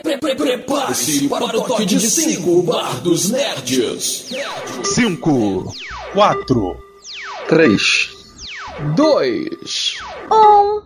Prepare-se para o toque de 5 Bar dos Nerds. 5, 4, 3, 2, 1.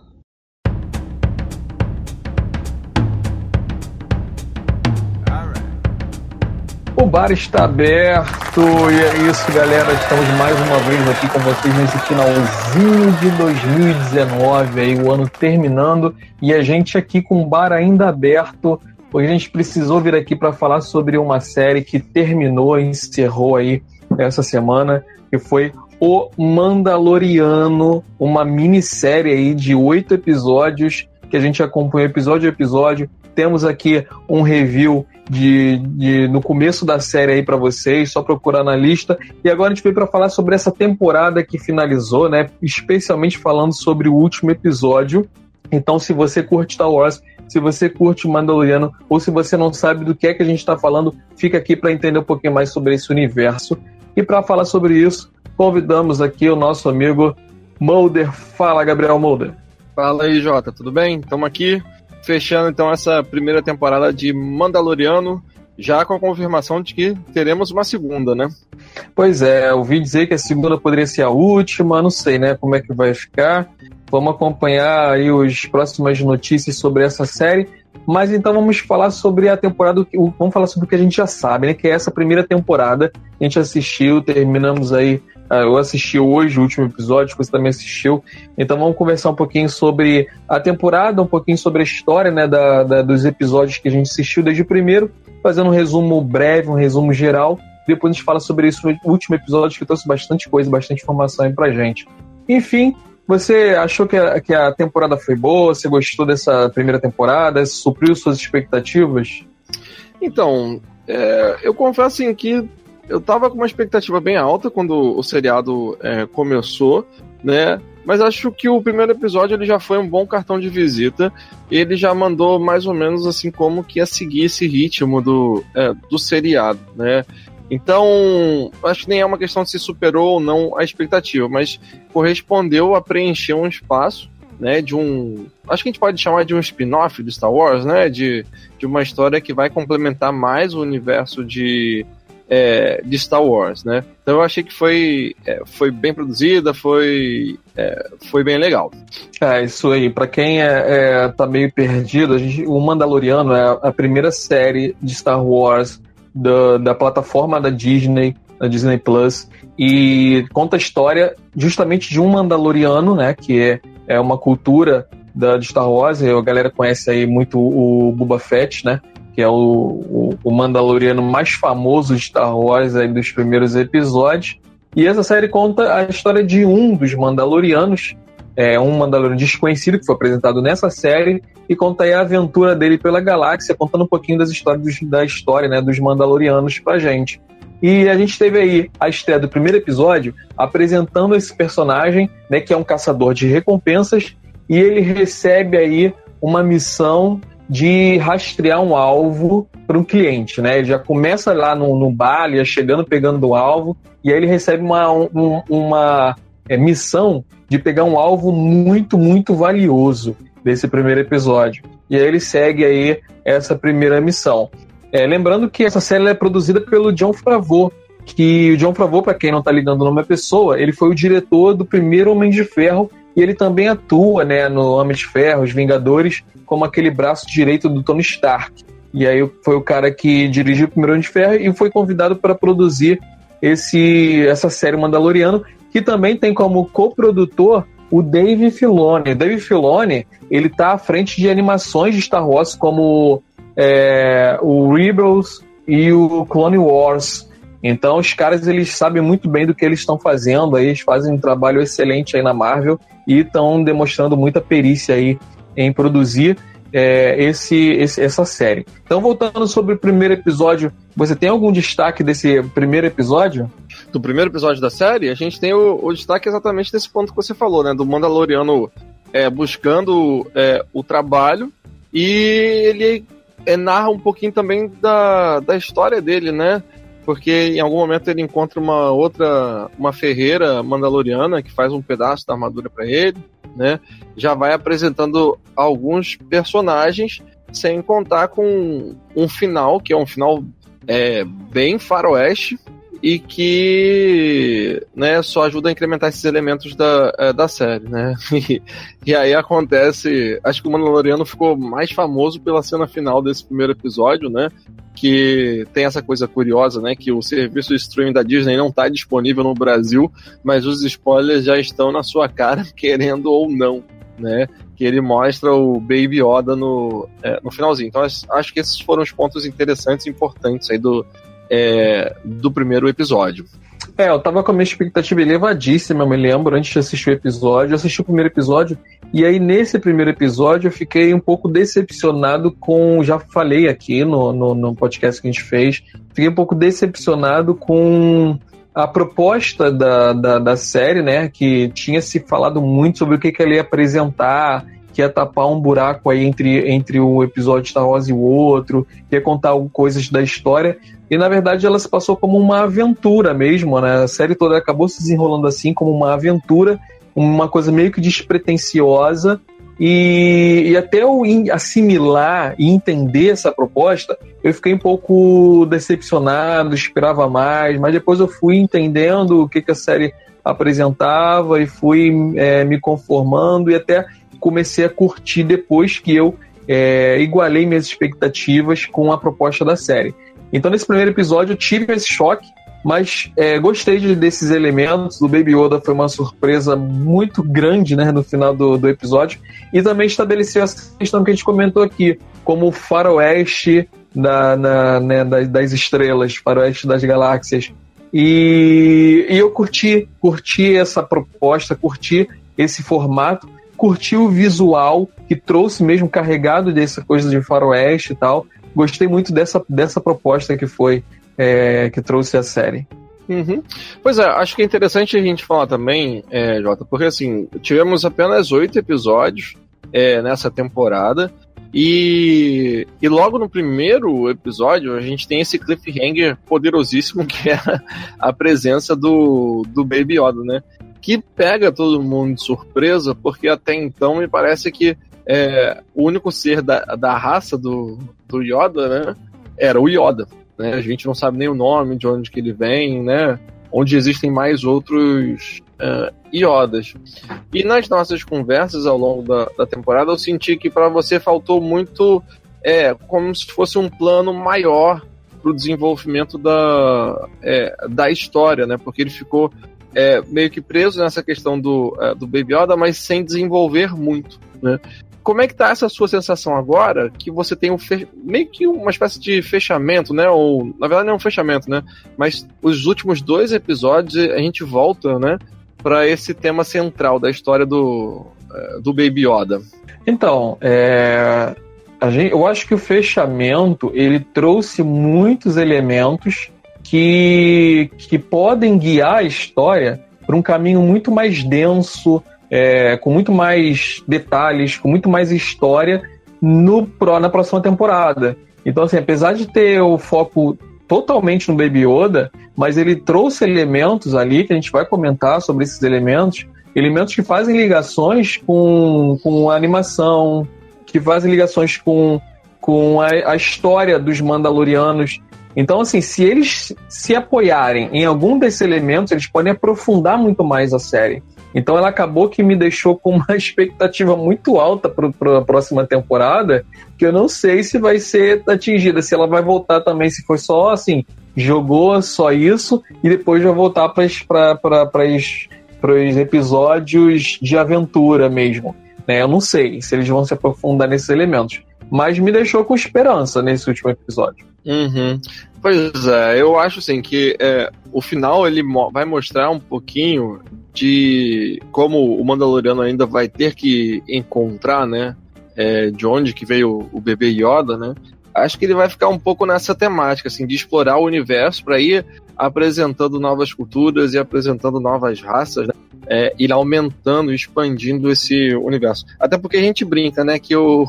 O bar está aberto e é isso, galera. Estamos mais uma vez aqui com vocês nesse finalzinho de 2019, aí o ano terminando e a gente aqui com o bar ainda aberto. Hoje a gente precisou vir aqui para falar sobre uma série que terminou, encerrou aí essa semana, que foi O Mandaloriano, uma minissérie aí de oito episódios que a gente acompanha episódio a episódio. Temos aqui um review de, de, no começo da série aí para vocês, só procurar na lista. E agora a gente veio para falar sobre essa temporada que finalizou, né? Especialmente falando sobre o último episódio. Então, se você curte Star Wars, se você curte Mandaloriano, ou se você não sabe do que é que a gente está falando, fica aqui para entender um pouquinho mais sobre esse universo. E para falar sobre isso, convidamos aqui o nosso amigo Mulder. Fala, Gabriel Mulder. Fala aí, Jota, tudo bem? Estamos aqui fechando então essa primeira temporada de Mandaloriano, já com a confirmação de que teremos uma segunda, né? Pois é, eu ouvi dizer que a segunda poderia ser a última, não sei, né, como é que vai ficar. Vamos acompanhar aí as próximas notícias sobre essa série. Mas então vamos falar sobre a temporada, vamos falar sobre o que a gente já sabe, né? Que é essa primeira temporada. A gente assistiu, terminamos aí ah, eu assisti hoje o último episódio, você também assistiu. Então vamos conversar um pouquinho sobre a temporada, um pouquinho sobre a história né, da, da, dos episódios que a gente assistiu desde o primeiro, fazendo um resumo breve, um resumo geral. Depois a gente fala sobre isso no último episódio, que trouxe bastante coisa, bastante informação aí pra gente. Enfim, você achou que a, que a temporada foi boa? Você gostou dessa primeira temporada? Supriu suas expectativas? Então, é, eu confesso assim, que eu tava com uma expectativa bem alta quando o seriado é, começou, né? Mas acho que o primeiro episódio ele já foi um bom cartão de visita. Ele já mandou mais ou menos assim como que ia seguir esse ritmo do, é, do seriado, né? Então, acho que nem é uma questão de se superou ou não a expectativa, mas correspondeu a preencher um espaço, né, de um, acho que a gente pode chamar de um spin-off de Star Wars, né, de, de uma história que vai complementar mais o universo de é, de Star Wars, né? Então eu achei que foi, é, foi bem produzida, foi, é, foi bem legal. É, isso aí. Para quem é, é, tá meio perdido, a gente, o Mandaloriano é a primeira série de Star Wars da, da plataforma da Disney, da Disney Plus, e conta a história justamente de um Mandaloriano, né? Que é, é uma cultura da, de Star Wars, a galera conhece aí muito o Boba Fett, né? que é o, o, o Mandaloriano mais famoso de Star Wars aí dos primeiros episódios. E essa série conta a história de um dos Mandalorianos, é, um Mandaloriano desconhecido que foi apresentado nessa série, e conta aí a aventura dele pela galáxia, contando um pouquinho das histórias da história né, dos Mandalorianos pra gente. E a gente teve aí a estreia do primeiro episódio apresentando esse personagem, né, que é um caçador de recompensas, e ele recebe aí uma missão de rastrear um alvo para um cliente, né? Ele já começa lá no, no bar, já chegando, pegando o alvo, e aí ele recebe uma, um, uma é, missão de pegar um alvo muito, muito valioso desse primeiro episódio. E aí ele segue aí essa primeira missão. É, lembrando que essa série é produzida pelo John Favreau, que o John Favreau, para quem não está ligando o nome da pessoa, ele foi o diretor do primeiro Homem de Ferro e ele também atua né, no Homem de Ferro, Os Vingadores, como aquele braço direito do Tony Stark. E aí foi o cara que dirigiu o primeiro Homem de Ferro e foi convidado para produzir esse, essa série Mandaloriano, que também tem como coprodutor o Dave Filoni. Dave Filoni, ele tá à frente de animações de Star Wars como é, o Rebels e o Clone Wars. Então os caras eles sabem muito bem do que eles estão fazendo, aí eles fazem um trabalho excelente aí na Marvel e estão demonstrando muita perícia aí em produzir é, esse, esse, essa série. Então voltando sobre o primeiro episódio, você tem algum destaque desse primeiro episódio? Do primeiro episódio da série, a gente tem o, o destaque exatamente desse ponto que você falou, né? Do Mandaloriano é, buscando é, o trabalho e ele é, narra um pouquinho também da, da história dele, né? porque em algum momento ele encontra uma outra, uma ferreira mandaloriana que faz um pedaço da armadura para ele, né? Já vai apresentando alguns personagens sem contar com um final, que é um final é, bem faroeste, e que né, só ajuda a incrementar esses elementos da, é, da série, né? E, e, aí acontece, acho que o Mandaloriano ficou mais famoso pela cena final desse primeiro episódio, né? Que tem essa coisa curiosa, né? Que o serviço de streaming da Disney não está disponível no Brasil, mas os spoilers já estão na sua cara, querendo ou não, né? Que ele mostra o Baby Yoda no, é, no finalzinho. Então acho que esses foram os pontos interessantes e importantes aí do, é, do primeiro episódio. É, eu tava com a minha expectativa elevadíssima, eu me lembro, antes de assistir o episódio. Eu assisti o primeiro episódio, e aí nesse primeiro episódio eu fiquei um pouco decepcionado com. Já falei aqui no, no, no podcast que a gente fez, fiquei um pouco decepcionado com a proposta da, da, da série, né? Que tinha se falado muito sobre o que, que ela ia apresentar que ia tapar um buraco aí entre, entre o episódio Star Wars e o outro, que ia contar coisas da história. E na verdade ela se passou como uma aventura mesmo, né? A série toda acabou se desenrolando assim, como uma aventura, uma coisa meio que despretensiosa. E, e até eu assimilar e entender essa proposta, eu fiquei um pouco decepcionado, esperava mais, mas depois eu fui entendendo o que, que a série apresentava e fui é, me conformando e até comecei a curtir depois que eu é, igualei minhas expectativas com a proposta da série. Então, nesse primeiro episódio, eu tive esse choque, mas é, gostei de, desses elementos. O Baby Yoda foi uma surpresa muito grande né, no final do, do episódio e também estabeleceu essa questão que a gente comentou aqui, como o faroeste da, na, né, das, das, estrelas, faroeste das galáxias. E, e eu curti, curti essa proposta, curti esse formato curti o visual que trouxe mesmo carregado dessa coisa de faroeste e tal. Gostei muito dessa, dessa proposta que foi é, que trouxe a série. Uhum. Pois é, acho que é interessante a gente falar também, é, Jota, porque assim, tivemos apenas oito episódios é, nessa temporada. E, e logo no primeiro episódio a gente tem esse cliffhanger poderosíssimo que é a presença do, do Baby Yoda, né? que pega todo mundo de surpresa, porque até então me parece que é, o único ser da, da raça do, do Yoda, né, era o Yoda. Né? A gente não sabe nem o nome, de onde que ele vem, né? Onde existem mais outros uh, Yodas. E nas nossas conversas ao longo da, da temporada, eu senti que para você faltou muito, é, como se fosse um plano maior para o desenvolvimento da, é, da história, né? Porque ele ficou é, meio que preso nessa questão do, é, do Baby Yoda, mas sem desenvolver muito, né? Como é que tá essa sua sensação agora que você tem um meio que uma espécie de fechamento, né? Ou na verdade não é um fechamento, né? Mas os últimos dois episódios a gente volta, né? Para esse tema central da história do, é, do Baby Yoda. Então, é, gente, eu acho que o fechamento ele trouxe muitos elementos que, que podem guiar a história para um caminho muito mais denso, é, com muito mais detalhes, com muito mais história no, na próxima temporada. Então, assim, apesar de ter o foco totalmente no Baby Yoda, mas ele trouxe elementos ali, que a gente vai comentar sobre esses elementos, elementos que fazem ligações com, com a animação, que fazem ligações com, com a, a história dos Mandalorianos, então, assim, se eles se apoiarem em algum desses elementos, eles podem aprofundar muito mais a série. Então, ela acabou que me deixou com uma expectativa muito alta para a próxima temporada, que eu não sei se vai ser atingida, se ela vai voltar também, se foi só assim, jogou só isso e depois vai voltar para os episódios de aventura mesmo. Né? Eu não sei se eles vão se aprofundar nesses elementos, mas me deixou com esperança nesse último episódio. Uhum. Pois é, eu acho assim que é, o final ele mo vai mostrar um pouquinho de como o Mandaloriano ainda vai ter que encontrar, né, é, de onde que veio o bebê Yoda, né? Acho que ele vai ficar um pouco nessa temática, assim, de explorar o universo para ir apresentando novas culturas e apresentando novas raças, né? é, ir aumentando, expandindo esse universo. Até porque a gente brinca, né, que o,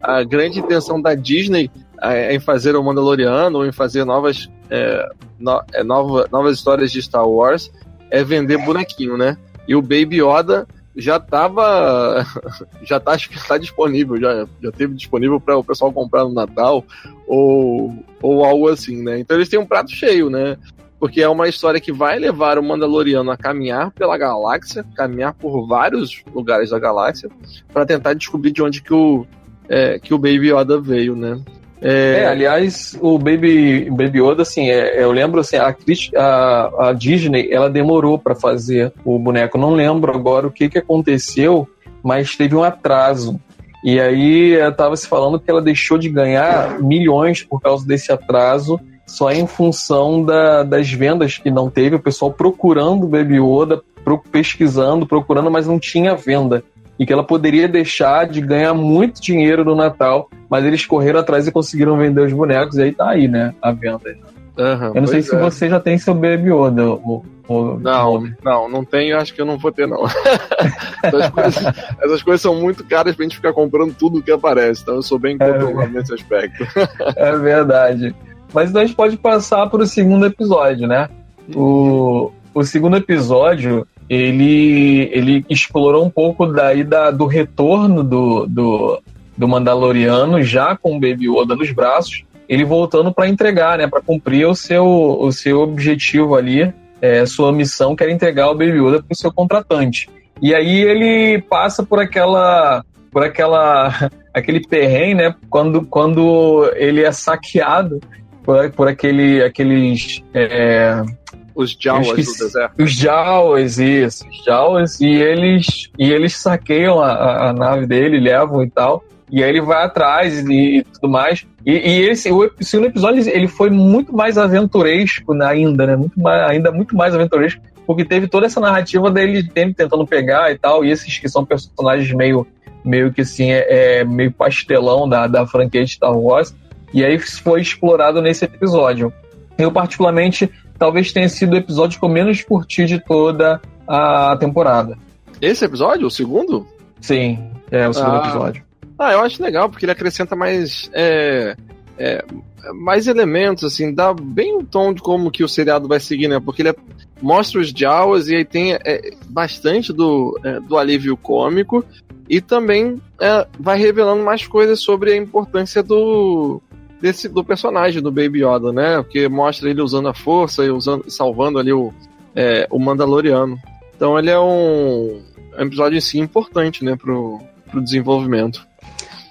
a grande intenção da Disney é, em fazer o Mandaloriano ou em fazer novas, é, no, é, nova, novas histórias de Star Wars é vender bonequinho, né? E o Baby Yoda já tava. Já tá, acho que tá disponível, já, já teve disponível para o pessoal comprar no Natal ou, ou algo assim, né? Então eles têm um prato cheio, né? Porque é uma história que vai levar o Mandaloriano a caminhar pela galáxia, caminhar por vários lugares da galáxia, para tentar descobrir de onde que o, é, que o Baby Yoda veio, né? É, é, aliás, o Baby, Baby Yoda, assim, é, eu lembro, assim, a, a, a Disney, ela demorou para fazer o boneco. Não lembro agora o que, que aconteceu, mas teve um atraso. E aí estava se falando que ela deixou de ganhar milhões por causa desse atraso, só em função da, das vendas que não teve, o pessoal procurando o Baby Yoda, pesquisando, procurando, mas não tinha venda e que ela poderia deixar de ganhar muito dinheiro no Natal, mas eles correram atrás e conseguiram vender os bonecos, e aí tá aí, né, a venda. Uhum, eu não sei se é. você já tem seu Baby Yoda. O, o não, não, não tenho, acho que eu não vou ter, não. essas, coisas, essas, coisas, são muito caras pra gente ficar comprando tudo que aparece, então eu sou bem é controlado é, nesse aspecto. é verdade. Mas então a gente pode passar para o segundo episódio, né? O, o segundo episódio, ele, ele explorou um pouco daí da, do retorno do, do, do Mandaloriano, já com o Baby Yoda nos braços, ele voltando para entregar, né, para cumprir o seu, o seu objetivo ali, é, sua missão, que era entregar o Baby Yoda para o seu contratante. E aí ele passa por aquela por aquela aquele perrengue, né, quando, quando ele é saqueado por, por aquele, aqueles é, os Jawas do deserto. Os Jawas, isso. Os Jawas. E eles, e eles saqueiam a, a, nave dele, levam e tal. E aí ele vai atrás e, e tudo mais. E, e esse, o segundo episódio ele foi muito mais aventuresco ainda, né? Muito mais, ainda muito mais aventuresco, porque teve toda essa narrativa dele tentando pegar e tal. E esses que são personagens meio, meio que assim, é, é meio pastelão da, da franquia de Star Wars. E aí foi explorado nesse episódio. Eu, particularmente, talvez tenha sido o episódio que eu menos curti de toda a temporada. Esse episódio? O segundo? Sim, é o segundo ah. episódio. Ah, eu acho legal, porque ele acrescenta mais. É, é, mais elementos, assim, dá bem o tom de como que o seriado vai seguir, né? Porque ele é, mostra os Jawas e aí tem é, bastante do, é, do alívio cômico e também é, vai revelando mais coisas sobre a importância do, desse, do personagem do Baby Yoda, né? Porque mostra ele usando a força e usando, salvando ali o, é, o Mandaloriano. Então ele é um, é um episódio em si importante, né, pro, pro desenvolvimento.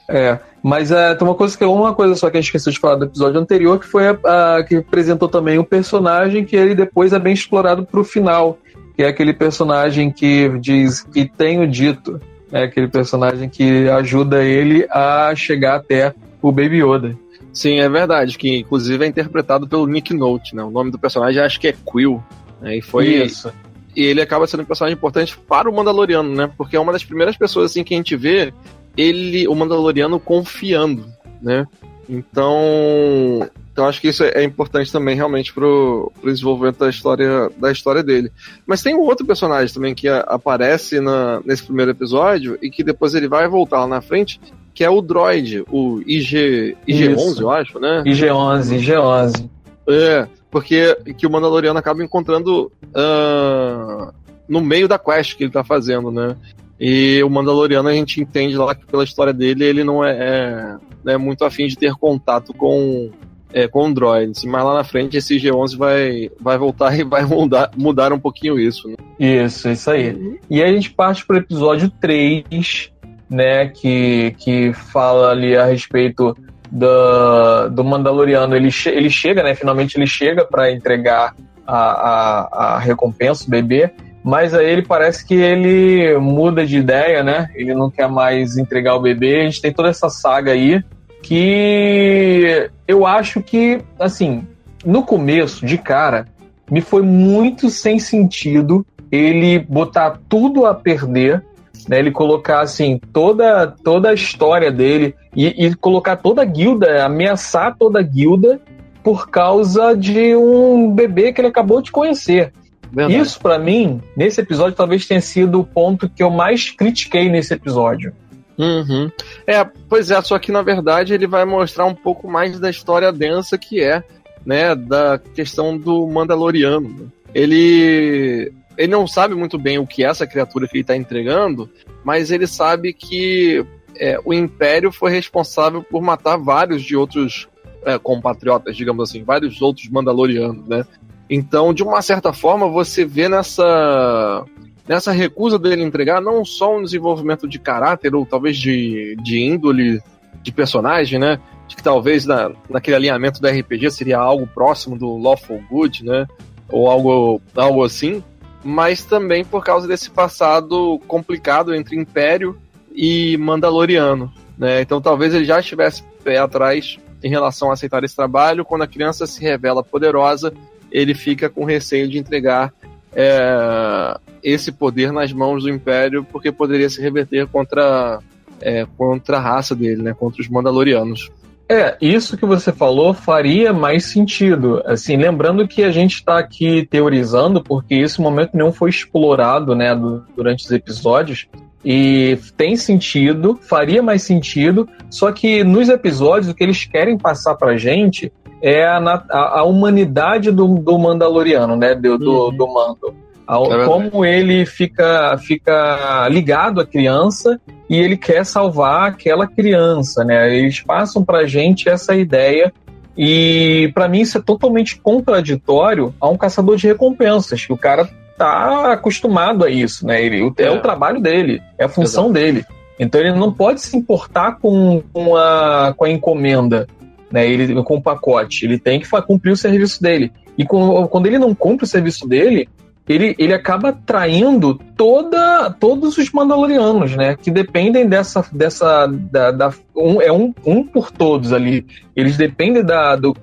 É, mas é, tem uma coisa que uma coisa só que a gente esqueceu de falar do episódio anterior, que foi a, a que apresentou também um personagem que ele depois é bem explorado pro final, que é aquele personagem que diz que tenho dito, é aquele personagem que ajuda ele a chegar até o Baby Yoda. Sim, é verdade, que inclusive é interpretado pelo Nick Note, né? O nome do personagem acho que é Quill. Né? E foi. Isso. E ele acaba sendo um personagem importante para o Mandaloriano, né? Porque é uma das primeiras pessoas assim que a gente vê ele, o Mandaloriano, confiando, né? Então, então acho que isso é importante também realmente pro, pro desenvolvimento da história, da história dele. Mas tem um outro personagem também que a, aparece na, nesse primeiro episódio e que depois ele vai voltar lá na frente, que é o Droid, o IG, IG-11, eu acho, né? IG-11, IG-11. É, porque que o Mandaloriano acaba encontrando uh, no meio da quest que ele tá fazendo, né? E o Mandaloriano a gente entende lá que pela história dele ele não é, é, é muito afim de ter contato com é, com droids, mas lá na frente esse G11 vai, vai voltar e vai mudar, mudar um pouquinho isso. Né? Isso, isso aí. Uhum. E aí a gente parte pro episódio 3, né, que, que fala ali a respeito do, do Mandaloriano. Ele, che ele chega, né, finalmente ele chega para entregar a, a, a recompensa, o bebê, mas aí ele parece que ele muda de ideia, né? Ele não quer mais entregar o bebê. A gente tem toda essa saga aí que eu acho que, assim, no começo, de cara, me foi muito sem sentido ele botar tudo a perder né, ele colocar assim toda toda a história dele e, e, colocar toda a guilda, ameaçar toda a guilda por causa de um bebê que ele acabou de conhecer. Verdade. Isso para mim, nesse episódio, talvez tenha sido o ponto que eu mais critiquei nesse episódio. Uhum. É, pois é, só que na verdade ele vai mostrar um pouco mais da história densa que é, né, da questão do Mandaloriano. Ele ele não sabe muito bem o que é essa criatura que ele está entregando, mas ele sabe que é, o Império foi responsável por matar vários de outros é, compatriotas, digamos assim, vários outros Mandalorianos, né? Então, de uma certa forma, você vê nessa nessa recusa dele entregar não só um desenvolvimento de caráter ou talvez de, de índole de personagem, né? De que talvez na, naquele alinhamento do RPG seria algo próximo do Lawful Good, né? Ou algo, algo assim. Mas também por causa desse passado complicado entre Império e Mandaloriano, né? Então talvez ele já estivesse pé atrás em relação a aceitar esse trabalho. Quando a criança se revela poderosa, ele fica com receio de entregar é, esse poder nas mãos do Império, porque poderia se reverter contra, é, contra a raça dele, né, contra os Mandalorianos. É, isso que você falou faria mais sentido. Assim, lembrando que a gente está aqui teorizando, porque esse momento não foi explorado, né, durante os episódios. E tem sentido, faria mais sentido, só que nos episódios o que eles querem passar pra gente é a, a, a humanidade do, do Mandaloriano, né? Do, do, uhum. do Mando. É como ele fica, fica ligado à criança e ele quer salvar aquela criança, né? Eles passam pra gente essa ideia e para mim isso é totalmente contraditório a um caçador de recompensas, que o cara tá acostumado a isso, né? Ele, é. é o trabalho dele, é a função Exato. dele. Então ele não pode se importar com, com, a, com a encomenda né, ele, com o pacote. Ele tem que cumprir o serviço dele. E quando ele não cumpre o serviço dele, ele, ele acaba traindo toda, todos os Mandalorianos, né? Que dependem dessa. dessa da, da um, é um, um por todos ali. Eles dependem da, do,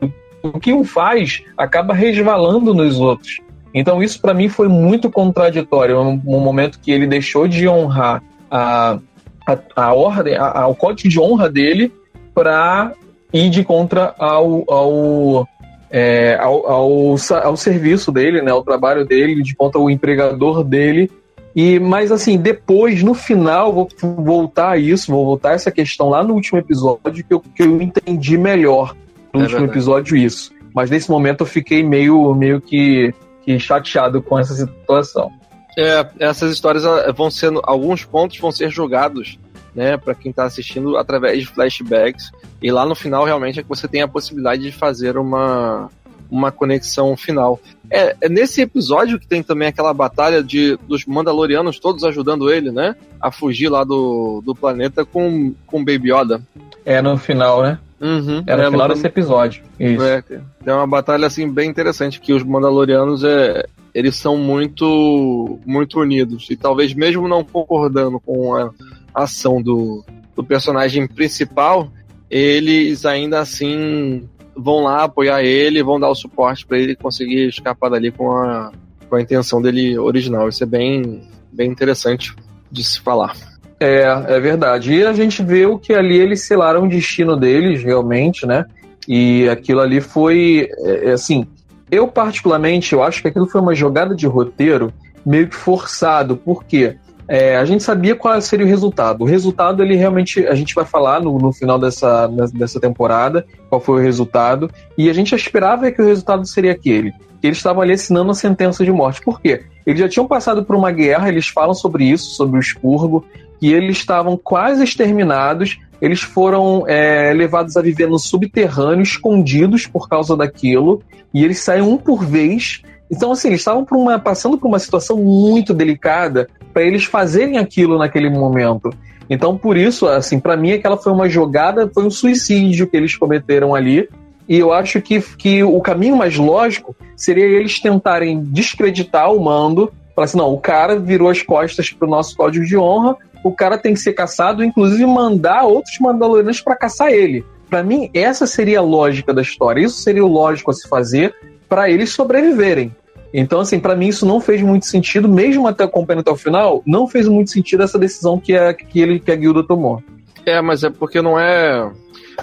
o que um faz, acaba resvalando nos outros. Então, isso para mim foi muito contraditório. Um, um, momento que ele deixou de honrar a, a, a ordem, a, a, o código de honra dele, para e de contra ao, ao, é, ao, ao, ao, serviço dele, né, ao trabalho dele, de contra o empregador dele. E mas assim, depois, no final, vou voltar a isso, vou voltar a essa questão lá no último episódio que eu, que eu entendi melhor no é último verdade. episódio isso. Mas nesse momento eu fiquei meio, meio que, que chateado com essa situação. É, essas histórias vão sendo. Alguns pontos vão ser jogados né, para quem está assistindo através de flashbacks. E lá no final realmente é que você tem a possibilidade de fazer uma uma conexão final. É, é nesse episódio que tem também aquela batalha de dos Mandalorianos todos ajudando ele, né, a fugir lá do, do planeta com com Baby Yoda. É no final, né? Uhum, é no final desse episódio. Isso. É, é uma batalha assim bem interessante que os Mandalorianos é eles são muito muito unidos e talvez mesmo não concordando com a ação do, do personagem principal, eles ainda assim vão lá apoiar ele, vão dar o suporte para ele conseguir escapar dali com a, com a intenção dele original. Isso é bem, bem interessante de se falar. É, é verdade. E a gente vê o que ali eles selaram o destino deles, realmente, né? E aquilo ali foi, é, é assim, eu particularmente, eu acho que aquilo foi uma jogada de roteiro meio que forçado. Por quê? É, a gente sabia qual seria o resultado. O resultado, ele realmente, a gente vai falar no, no final dessa, dessa temporada, qual foi o resultado, e a gente esperava que o resultado seria aquele. Que eles estavam ali assinando a sentença de morte. Por quê? Eles já tinham passado por uma guerra, eles falam sobre isso, sobre o expurgo, e eles estavam quase exterminados, eles foram é, levados a viver no subterrâneo, escondidos por causa daquilo, e eles saem um por vez então, assim, eles estavam por uma, passando por uma situação muito delicada para eles fazerem aquilo naquele momento. Então, por isso, assim, para mim, aquela foi uma jogada, foi um suicídio que eles cometeram ali. E eu acho que, que o caminho mais lógico seria eles tentarem descreditar o mando. Falar assim, não, o cara virou as costas pro nosso código de honra, o cara tem que ser caçado, inclusive mandar outros mandalorianos para caçar ele. Para mim, essa seria a lógica da história. Isso seria o lógico a se fazer para eles sobreviverem. Então, assim, para mim isso não fez muito sentido, mesmo até acompanhando até o final, não fez muito sentido essa decisão que, a, que, ele, que a guilda tomou. É, mas é porque não é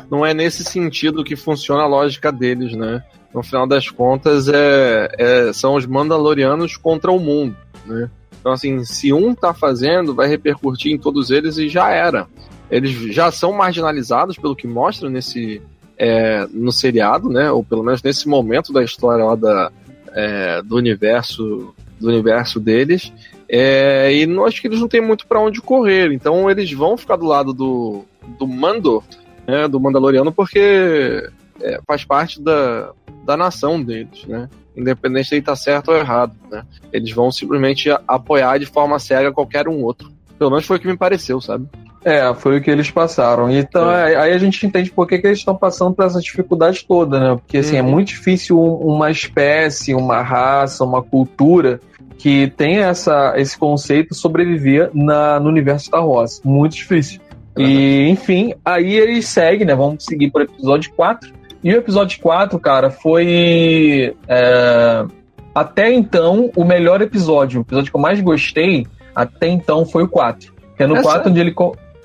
não é nesse sentido que funciona a lógica deles, né? No final das contas, é, é, são os Mandalorianos contra o mundo, né? Então, assim, se um tá fazendo, vai repercutir em todos eles e já era. Eles já são marginalizados pelo que mostra nesse, é, no seriado, né? Ou pelo menos nesse momento da história lá da, é, do universo do universo deles. É, e não acho que eles não têm muito para onde correr. Então eles vão ficar do lado do, do Mando, né, do Mandaloriano, porque é, faz parte da, da nação deles, né? Independente de ele tá certo ou errado, né? Eles vão simplesmente apoiar de forma cega qualquer um outro. Pelo menos foi o que me pareceu, sabe? É, foi o que eles passaram. Então, é. aí a gente entende por que, que eles estão passando por essa dificuldade toda, né? Porque, assim, é uhum. é muito difícil uma espécie, uma raça, uma cultura que tem essa, esse conceito sobreviver na, no universo Star Wars. Muito difícil. E, enfim, aí eles seguem, né? Vamos seguir por episódio 4. E o episódio 4, cara, foi. É, até então, o melhor episódio. O episódio que eu mais gostei, até então, foi o 4. Que é no é 4 onde ele.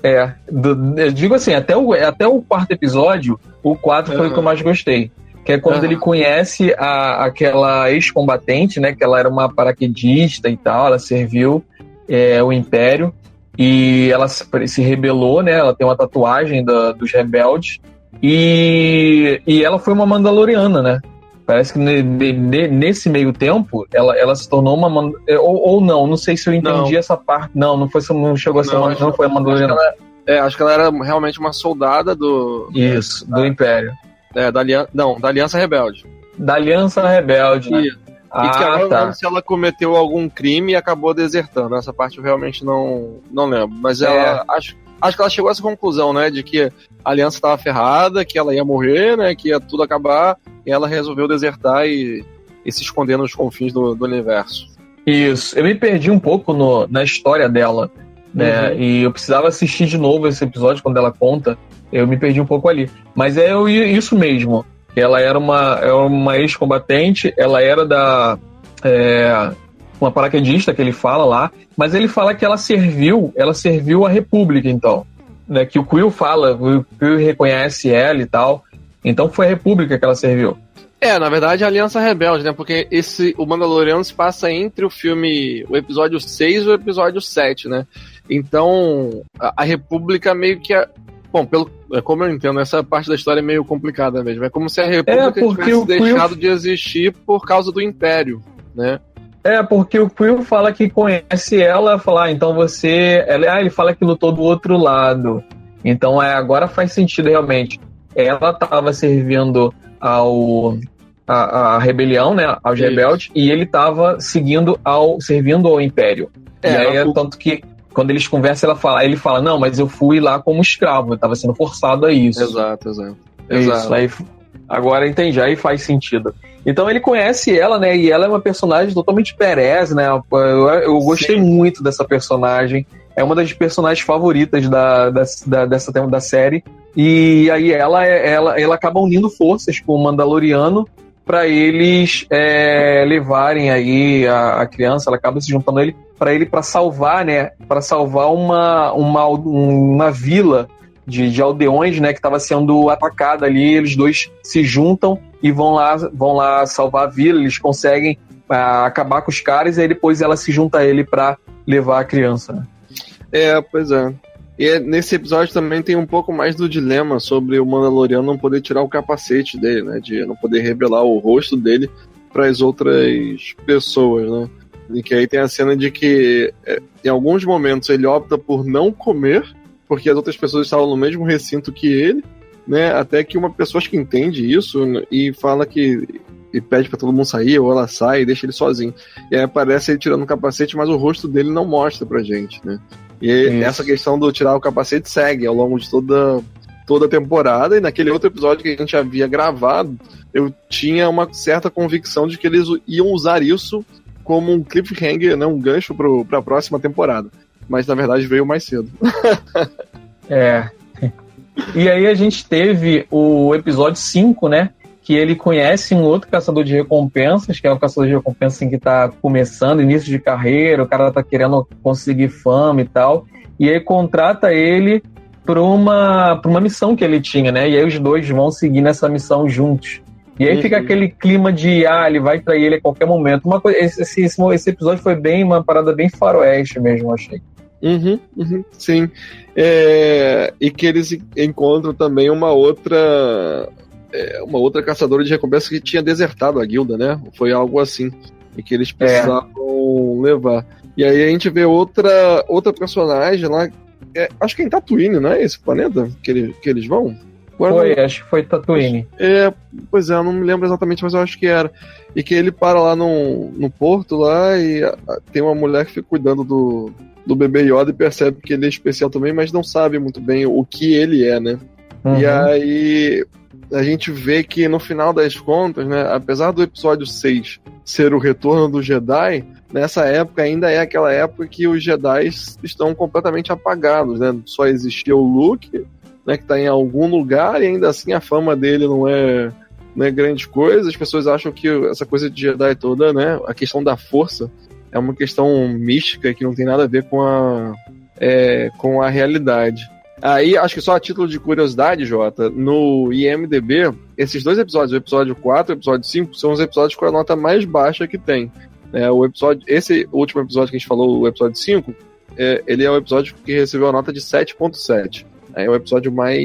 É, do, eu digo assim, até o, até o quarto episódio, o 4 uhum. foi o que eu mais gostei. Que é quando uhum. ele conhece a, aquela ex-combatente, né? Que ela era uma paraquedista e tal, ela serviu é, o Império. E ela se rebelou, né? Ela tem uma tatuagem da, dos rebeldes. E, e ela foi uma Mandaloriana, né? Parece que nesse meio tempo ela, ela se tornou uma. Ou, ou não, não sei se eu entendi não. essa parte. Não, não foi não chegou a ser não, uma, não foi a Mandaloriana. Acho é, acho que ela era realmente uma soldada do. Isso, do Império. É, da Aliança. Não, da Aliança Rebelde. Da Aliança Rebelde, né? E, ah, e que agora tá. se ela cometeu algum crime e acabou desertando. Essa parte eu realmente não, não lembro. Mas ela. É. Acho, acho que ela chegou a essa conclusão, né? De que a aliança estava ferrada, que ela ia morrer, né? Que ia tudo acabar. E ela resolveu desertar e, e se esconder nos confins do, do universo. Isso. Eu me perdi um pouco no, na história dela. Né? Uhum. E eu precisava assistir de novo esse episódio quando ela conta. Eu me perdi um pouco ali. Mas é isso mesmo. Ela era uma, era uma ex-combatente, ela era da. É, uma paraquedista que ele fala lá, mas ele fala que ela serviu, ela serviu a República, então. Né, que o Quill fala, o Quill reconhece ela e tal. Então foi a República que ela serviu. É, na verdade a Aliança Rebelde, né? Porque esse, o Mandaloriano se passa entre o filme, o episódio 6 e o episódio 7, né? Então, a, a República meio que. A, bom, pelo, é como eu entendo, essa parte da história é meio complicada mesmo. É como se a República é tivesse deixado Quill... de existir por causa do Império, né? É, porque o Quill fala que conhece ela, fala, ah, então você. Ela, ah, ele fala que lutou do outro lado. Então é, agora faz sentido realmente. Ela estava servindo ao. A, a, rebelião, né, aos Isso. rebeldes, e ele estava seguindo ao servindo ao império. É, e aí é tanto que quando eles conversam, ela fala, ele fala, não, mas eu fui lá como escravo, eu estava sendo forçado a isso. Exato, exato. Isso, exato. aí agora entendi, aí faz sentido. Então ele conhece ela, né? E ela é uma personagem totalmente perez, né? Eu, eu gostei Sim. muito dessa personagem. É uma das personagens favoritas da, da, da, dessa da série. E aí ela, ela, ela acaba unindo forças com o Mandaloriano para eles é, levarem aí a, a, criança, ela acaba se juntando a ele para ele para salvar, né? Para salvar uma, uma, uma vila de, de aldeões, né, que estava sendo atacada ali. Eles dois se juntam e vão lá, vão lá salvar a vila. Eles conseguem uh, acabar com os caras e aí depois ela se junta a ele para levar a criança. Né? É, pois é. E é, nesse episódio também tem um pouco mais do dilema sobre o Mandaloriano não poder tirar o capacete dele, né? De não poder revelar o rosto dele para as outras pessoas, né? E que aí tem a cena de que é, em alguns momentos ele opta por não comer porque as outras pessoas estavam no mesmo recinto que ele, né? Até que uma pessoa acho que entende isso e fala que e pede para todo mundo sair, ou ela sai e deixa ele sozinho. E aí aparece ele tirando o capacete, mas o rosto dele não mostra pra gente, né? E essa questão do tirar o capacete segue ao longo de toda, toda a temporada. E naquele outro episódio que a gente havia gravado, eu tinha uma certa convicção de que eles iam usar isso como um cliffhanger, né, um gancho para a próxima temporada mas na verdade veio mais cedo. é. E aí a gente teve o episódio 5, né? Que ele conhece um outro caçador de recompensas, que é o caçador de recompensas assim, que tá começando, início de carreira, o cara tá querendo conseguir fama e tal. E aí contrata ele para uma, pra uma missão que ele tinha, né? E aí os dois vão seguir nessa missão juntos. E aí uhum. fica aquele clima de, ah, ele vai trair ele a qualquer momento. Uma coisa, esse, esse, esse episódio foi bem, uma parada bem faroeste mesmo, achei. Uhum, uhum, sim. É, e que eles encontram também uma outra. É, uma outra caçadora de recompensa que tinha desertado a guilda, né? Foi algo assim. E que eles é. precisavam vão levar. E aí a gente vê outra, outra personagem lá. É, acho que é em Tatooine, não é esse planeta que, ele, que eles vão? Agora foi, não... acho que foi Tatooine. É, pois é, eu não me lembro exatamente, mas eu acho que era. E que ele para lá no, no porto lá e a, tem uma mulher que fica cuidando do, do bebê Yoda e percebe que ele é especial também, mas não sabe muito bem o que ele é, né? Uhum. E aí a gente vê que no final das contas, né, apesar do episódio 6 ser o retorno do Jedi, nessa época ainda é aquela época que os Jedi estão completamente apagados, né? Só existia o Luke, né, que está em algum lugar e ainda assim a fama dele não é não é grande coisa. As pessoas acham que essa coisa de Jedi toda, né, a questão da força é uma questão mística que não tem nada a ver com a é, com a realidade. Aí, acho que só a título de curiosidade, Jota, no IMDB, esses dois episódios, o episódio 4 e o episódio 5, são os episódios com a nota mais baixa que tem. É, o episódio, esse último episódio que a gente falou, o episódio 5, é, ele é o episódio que recebeu a nota de 7.7. É o episódio mais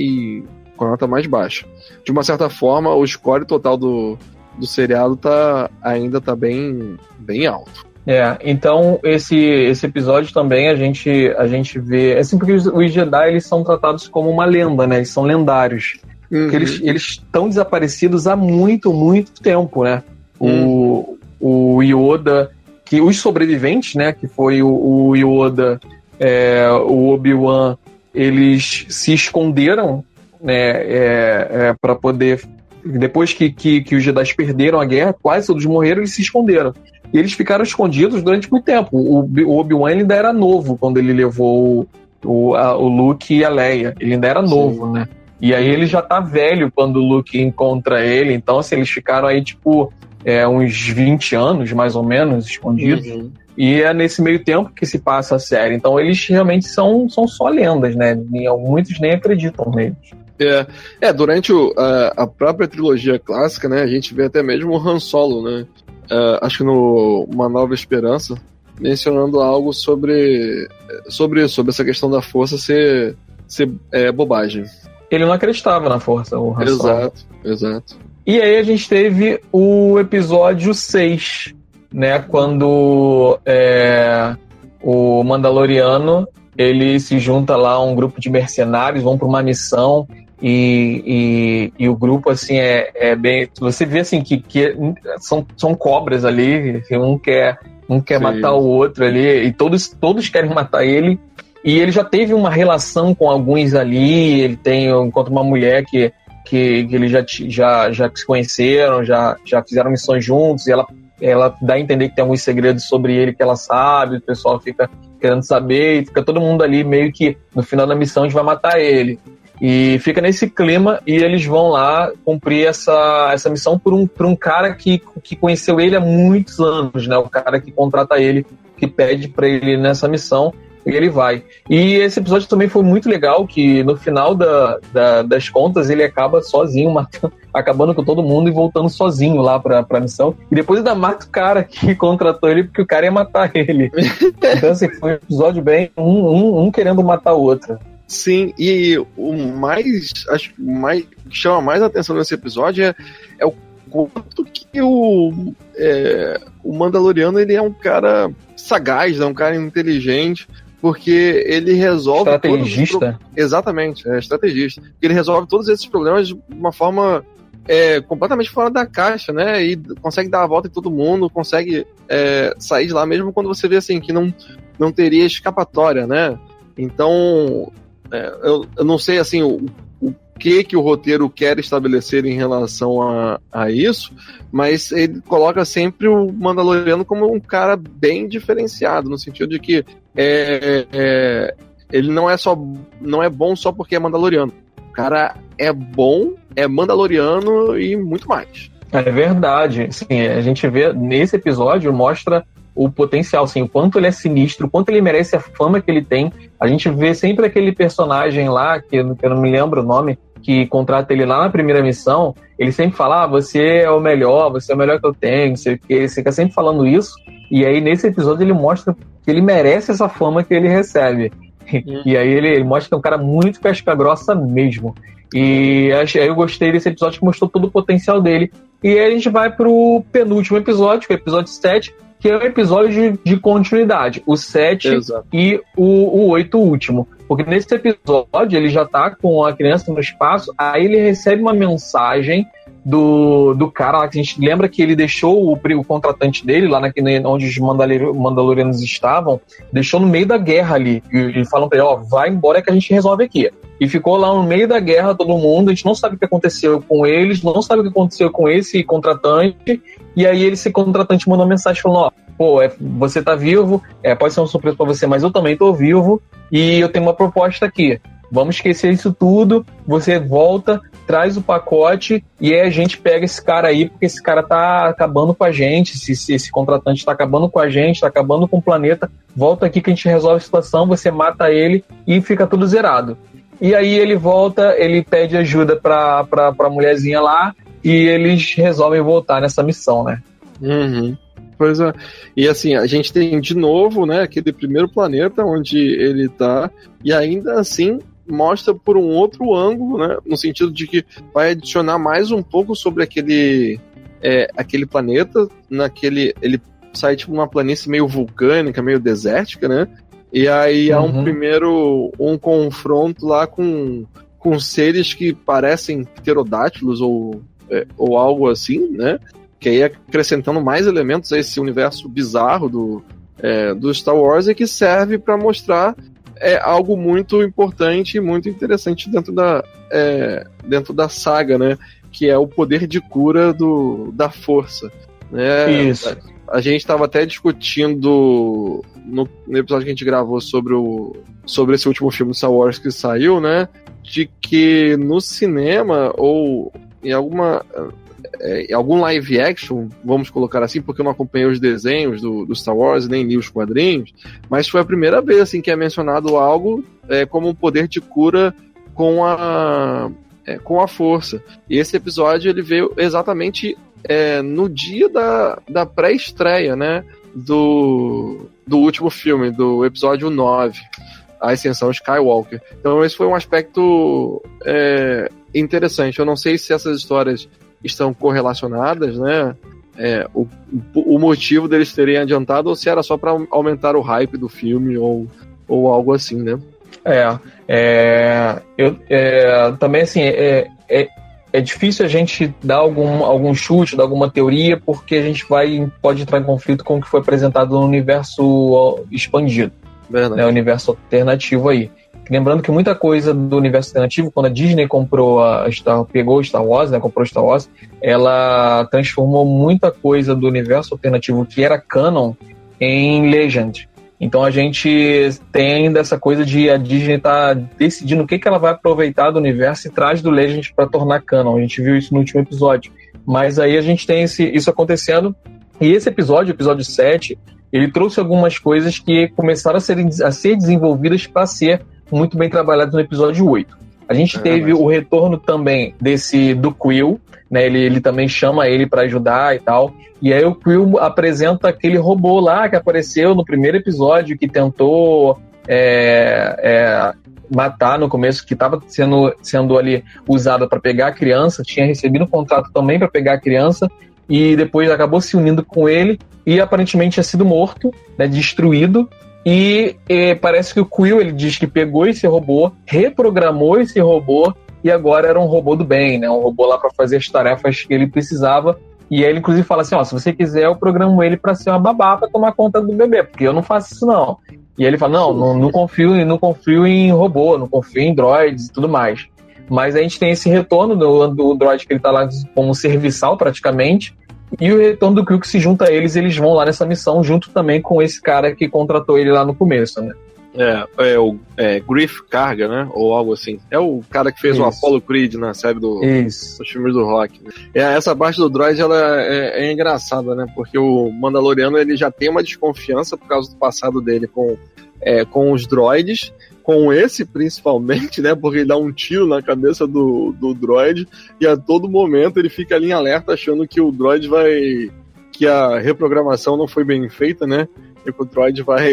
com a nota mais baixa. De uma certa forma, o score total do, do seriado tá, ainda tá bem, bem alto. É, então esse, esse episódio também a gente, a gente vê. É assim porque os, os Jedi eles são tratados como uma lenda, né? Eles são lendários. Uhum. Eles estão desaparecidos há muito, muito tempo, né? Uhum. O, o Yoda, que os sobreviventes, né? Que foi o, o Yoda, é, o Obi-Wan, eles se esconderam, né? É, é, para poder. Depois que, que, que os Jedi perderam a guerra, quase todos morreram, eles se esconderam. E eles ficaram escondidos durante muito tempo. O, o Obi-Wan ainda era novo quando ele levou o, a, o Luke e a Leia. Ele ainda era Sim. novo, né? E aí ele já tá velho quando o Luke encontra ele. Então, assim, eles ficaram aí, tipo, é, uns 20 anos, mais ou menos, escondidos. Uhum. E é nesse meio tempo que se passa a série. Então eles realmente são, são só lendas, né? Muitos nem acreditam neles. É, é durante o, a, a, própria trilogia clássica, né? A gente vê até mesmo o Han Solo, né? Uh, acho que no Uma Nova Esperança, mencionando algo sobre, sobre, sobre essa questão da força ser, ser é, bobagem. Ele não acreditava na força, o Han Exato, exato. E aí a gente teve o episódio 6, né? Quando é, o Mandaloriano ele se junta lá a um grupo de mercenários, vão para uma missão e, e, e, o grupo, assim, é, é bem. Você vê, assim, que, que são, são cobras ali, um quer, um quer matar o outro ali, e todos, todos querem matar ele. E ele já teve uma relação com alguns ali, ele tem, enquanto uma mulher que, que, que eles já, já, já se conheceram, já, já fizeram missões juntos, e ela, ela dá a entender que tem alguns segredos sobre ele que ela sabe, o pessoal fica querendo saber, e fica todo mundo ali meio que no final da missão a gente vai matar ele. E fica nesse clima e eles vão lá cumprir essa, essa missão por um, por um cara que, que conheceu ele há muitos anos, né? O cara que contrata ele, que pede para ele nessa missão e ele vai. E esse episódio também foi muito legal, que no final da, da, das contas ele acaba sozinho, matando, acabando com todo mundo e voltando sozinho lá pra, pra missão. E depois ainda mata o cara que contratou ele, porque o cara ia matar ele. então, assim, foi um episódio bem. Um, um, um querendo matar o outro. Sim, e o mais, acho que mais que chama mais atenção nesse episódio é, é o quanto que o, é, o Mandaloriano ele é um cara sagaz, é um cara inteligente, porque ele resolve. Estrategista? Exatamente, é estrategista. Ele resolve todos esses problemas de uma forma é, completamente fora da caixa, né? E consegue dar a volta em todo mundo, consegue é, sair de lá mesmo quando você vê assim que não, não teria escapatória, né? Então, é, eu, eu não sei assim o, o que que o roteiro quer estabelecer em relação a, a isso, mas ele coloca sempre o Mandaloriano como um cara bem diferenciado, no sentido de que é, é, ele não é só não é bom só porque é Mandaloriano. O cara é bom, é Mandaloriano e muito mais. É verdade. Sim, a gente vê nesse episódio mostra o potencial, assim, o quanto ele é sinistro, o quanto ele merece a fama que ele tem. A gente vê sempre aquele personagem lá, que eu não me lembro o nome, que contrata ele lá na primeira missão, ele sempre fala, ah, você é o melhor, você é o melhor que eu tenho, não sei o que, ele fica sempre falando isso, e aí nesse episódio ele mostra que ele merece essa fama que ele recebe. Uhum. E aí ele, ele, mostra que é um cara muito casca grossa mesmo. E aí eu gostei desse episódio que mostrou todo o potencial dele. E aí a gente vai pro penúltimo episódio, que é o episódio 7, que é o episódio de, de continuidade, o 7 Exato. e o, o 8 último. Porque nesse episódio ele já tá com a criança no espaço, aí ele recebe uma mensagem do, do cara lá, que a gente lembra que ele deixou o, o contratante dele, lá naquele, onde os Mandalor- Mandalorianos estavam, deixou no meio da guerra ali. E eles falam pra ele, ó, vai embora que a gente resolve aqui. E ficou lá no meio da guerra todo mundo, a gente não sabe o que aconteceu com eles, não sabe o que aconteceu com esse contratante, e aí esse contratante mandou mensagem falando, ó, pô, é, você tá vivo, é, pode ser uma surpresa pra você, mas eu também tô vivo, e eu tenho uma proposta aqui. Vamos esquecer isso tudo, você volta, traz o pacote e aí a gente pega esse cara aí, porque esse cara tá acabando com a gente, se, se esse contratante tá acabando com a gente, tá acabando com o planeta, volta aqui que a gente resolve a situação, você mata ele e fica tudo zerado. E aí ele volta, ele pede ajuda pra, pra, pra mulherzinha lá e eles resolvem voltar nessa missão, né? Uhum. Pois é. E assim, a gente tem de novo, né, aquele primeiro planeta onde ele tá, e ainda assim mostra por um outro ângulo, né, no sentido de que vai adicionar mais um pouco sobre aquele é, aquele planeta, naquele ele sai tipo uma planície meio vulcânica, meio desértica, né? E aí há um Uhum. primeiro um confronto lá com com seres que parecem pterodátilos ou é, ou algo assim, né? que aí acrescentando mais elementos a esse universo bizarro do, é, do Star Wars e que serve para mostrar é, algo muito importante e muito interessante dentro da, é, dentro da saga, né? Que é o poder de cura do, da força. Né? Isso. A, a gente estava até discutindo no, no episódio que a gente gravou sobre, o, sobre esse último filme Star Wars que saiu, né? De que no cinema ou em alguma é, em algum live action, vamos colocar assim, porque eu não acompanhei os desenhos do, do Star Wars, nem li os quadrinhos, mas foi a primeira vez assim, que é mencionado algo é, como um poder de cura com a, é, com a força. E esse episódio ele veio exatamente é, no dia da, da pré-estreia, né? Do, do último filme, do episódio 9, A Ascensão Skywalker. Então, esse foi um aspecto é, interessante. Eu não sei se essas histórias estão correlacionadas, né? É, o, o motivo deles terem adiantado ou se era só para aumentar o hype do filme ou, ou algo assim, né? É, é, eu, é, também assim, é, é, é difícil a gente dar algum, algum chute, dar alguma teoria, porque a gente vai, pode entrar em conflito com o que foi apresentado no universo expandido, Verdade. né, o universo alternativo aí. Lembrando que muita coisa do universo alternativo, quando a Disney comprou a Star, pegou Star Wars, né, comprou Star Wars, ela transformou muita coisa do universo alternativo que era canon em Legend. Então a gente tem ainda essa coisa de a Disney tá decidindo o que, que ela vai aproveitar do universo e traz do Legend para tornar canon. A gente viu isso no último episódio. Mas aí a gente tem esse, isso acontecendo. E esse episódio, episódio 7, ele trouxe algumas coisas que começaram a ser, a ser desenvolvidas para ser muito bem trabalhadas no episódio 8. A gente É, teve mas- o retorno também desse do Quill, né? Ele, ele também chama ele para ajudar e tal. E aí o Quill apresenta aquele robô lá que apareceu no primeiro episódio que tentou é, é, matar no começo, que estava sendo, sendo ali usado para pegar a criança, tinha recebido um contrato também para pegar a criança e depois acabou se unindo com ele e aparentemente tinha sido morto, né, destruído. E eh, parece que o Quill ele diz que pegou esse robô, reprogramou esse robô e agora era um robô do bem, né? Um robô lá para fazer as tarefas que ele precisava. E ele inclusive fala assim, ó, se você quiser eu programo ele para ser uma babá para tomar conta do bebê, porque eu não faço isso não. E aí ele fala, não, não, não confio, não confio em robô, não confio em droids e tudo mais. Mas a gente tem esse retorno do, do droid que ele tá lá como serviçal praticamente. E o retorno do que se junta a eles, eles vão lá nessa missão junto também com esse cara que contratou ele lá no começo, né? É, é o é, Griff Carga, né? Ou algo assim. É o cara que fez o Isso. Apollo Creed na série do, Isso. dos filmes do rock. Né? É, essa parte do droid ela é, é engraçada, né? Porque o Mandaloriano ele já tem uma desconfiança por causa do passado dele com, é, com os droids, com esse principalmente, né? Porque ele dá um tiro na cabeça do, do droid e a todo momento ele fica ali em alerta achando que o droid vai. que a reprogramação não foi bem feita, né? E que o droid vai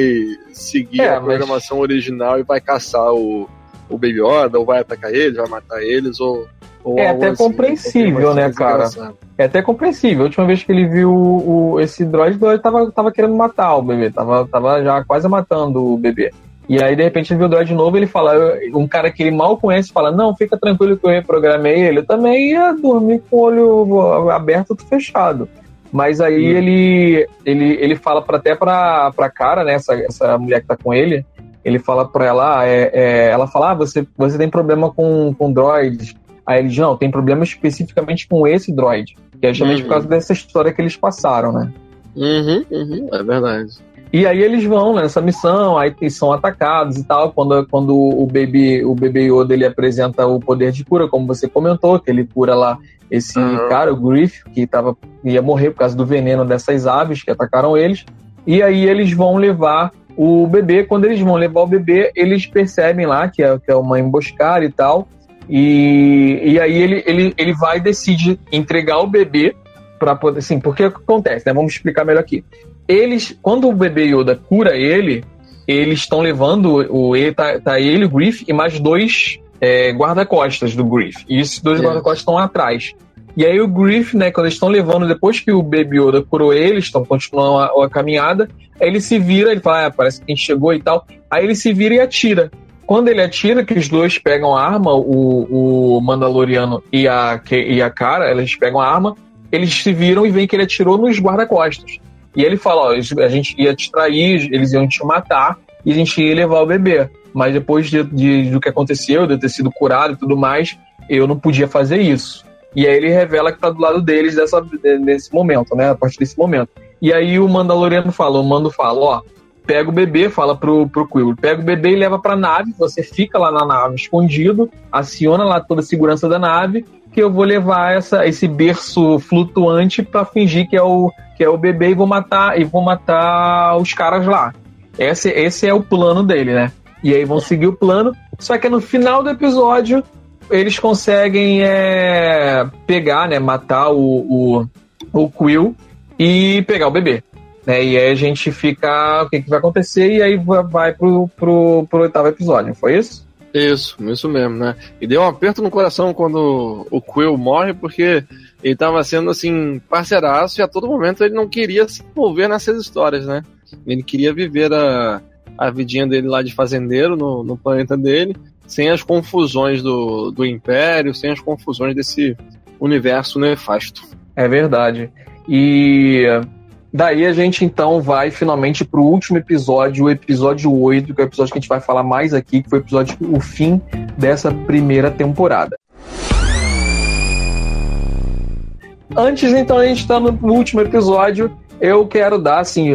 seguir É, a mas- programação original e vai caçar o, o Baby Yoda, ou vai atacar eles, vai matar eles, ou. ou é até assim, compreensível, né, cara? É até compreensível. A última vez que ele viu o, o esse droid, ele tava, tava querendo matar o bebê, tava, tava já quase matando o bebê. E aí, de repente, ele viu o droid de novo ele fala, um cara que ele mal conhece, fala, não, fica tranquilo que eu reprogramei ele. Eu também ia dormir com o olho aberto e fechado. Mas aí ele, ele, ele fala pra, até pra, pra cara, né, essa, essa mulher que tá com ele, ele fala pra ela, ah, é, é, ela fala, ah, você, você tem problema com, com droids. Aí ele diz, não, tem problema especificamente com esse droid. Que é justamente uhum. por causa dessa história que eles passaram, né? Uhum, uhum, é verdade. E aí eles vão nessa missão, aí são atacados e tal. Quando, quando o Baby, o Baby Yoda ele apresenta o poder de cura, como você comentou, que ele cura lá esse uhum. cara, o Griff, que tava, ia morrer por causa do veneno dessas aves que atacaram eles. E aí eles vão levar o bebê. Quando eles vão levar o bebê, eles percebem lá que é, que é uma emboscada e tal. E, e aí ele, ele, ele vai e decide entregar o bebê para poder. Assim, porque acontece, né? Vamos explicar melhor aqui eles, quando o bebê Yoda cura ele, eles estão levando o tá, tá ele, o Griff e mais dois é, guarda-costas do Griff. E esses dois é. guarda-costas estão atrás. E aí o Griff, né, quando eles estão levando, depois que o Baby Yoda curou ele, estão continuando a, a, caminhada, aí ele se vira, ele fala, ah, parece que a gente chegou e tal. Aí ele se vira e atira. Quando ele atira, que os dois pegam a arma, o, o Mandaloriano e a, e a cara, eles pegam a arma, eles se viram e veem que ele atirou nos guarda-costas. E ele fala: ó, a gente ia te trair, eles iam te matar e a gente ia levar o bebê. Mas depois de, de, do que aconteceu, de eu ter sido curado e tudo mais, eu não podia fazer isso. E aí ele revela que tá do lado deles dessa, nesse momento, né? A partir desse momento. E aí o Mandaloriano fala, o Mando fala, ó, pega o bebê, fala pro, pro Quill, pega o bebê e leva pra nave, você fica lá na nave escondido, aciona lá toda a segurança da nave, que eu vou levar essa, esse berço flutuante para fingir que é o que é o bebê e vou matar e vou matar os caras lá. Esse, esse é o plano dele, né? E aí vão seguir o plano. Só que no final do episódio eles conseguem é, pegar, né? Matar o, o, o Quill e pegar o bebê. Né? E aí a gente fica. O que, que vai acontecer? E aí vai pro, pro, pro oitavo episódio, foi isso? Isso, isso mesmo, né? E deu um aperto no coração quando o Quill morre, porque ele tava sendo assim, parceiraço e a todo momento ele não queria se envolver nessas histórias, né? Ele queria viver a, a vidinha dele lá de fazendeiro no, no planeta dele, sem as confusões do, do Império, sem as confusões desse universo nefasto. É verdade. E daí a gente então vai finalmente pro último episódio, o episódio 8, que é o episódio que a gente vai falar mais aqui, que foi o episódio, o fim dessa primeira temporada. Antes, então, a gente está no último episódio. Eu quero dar, assim,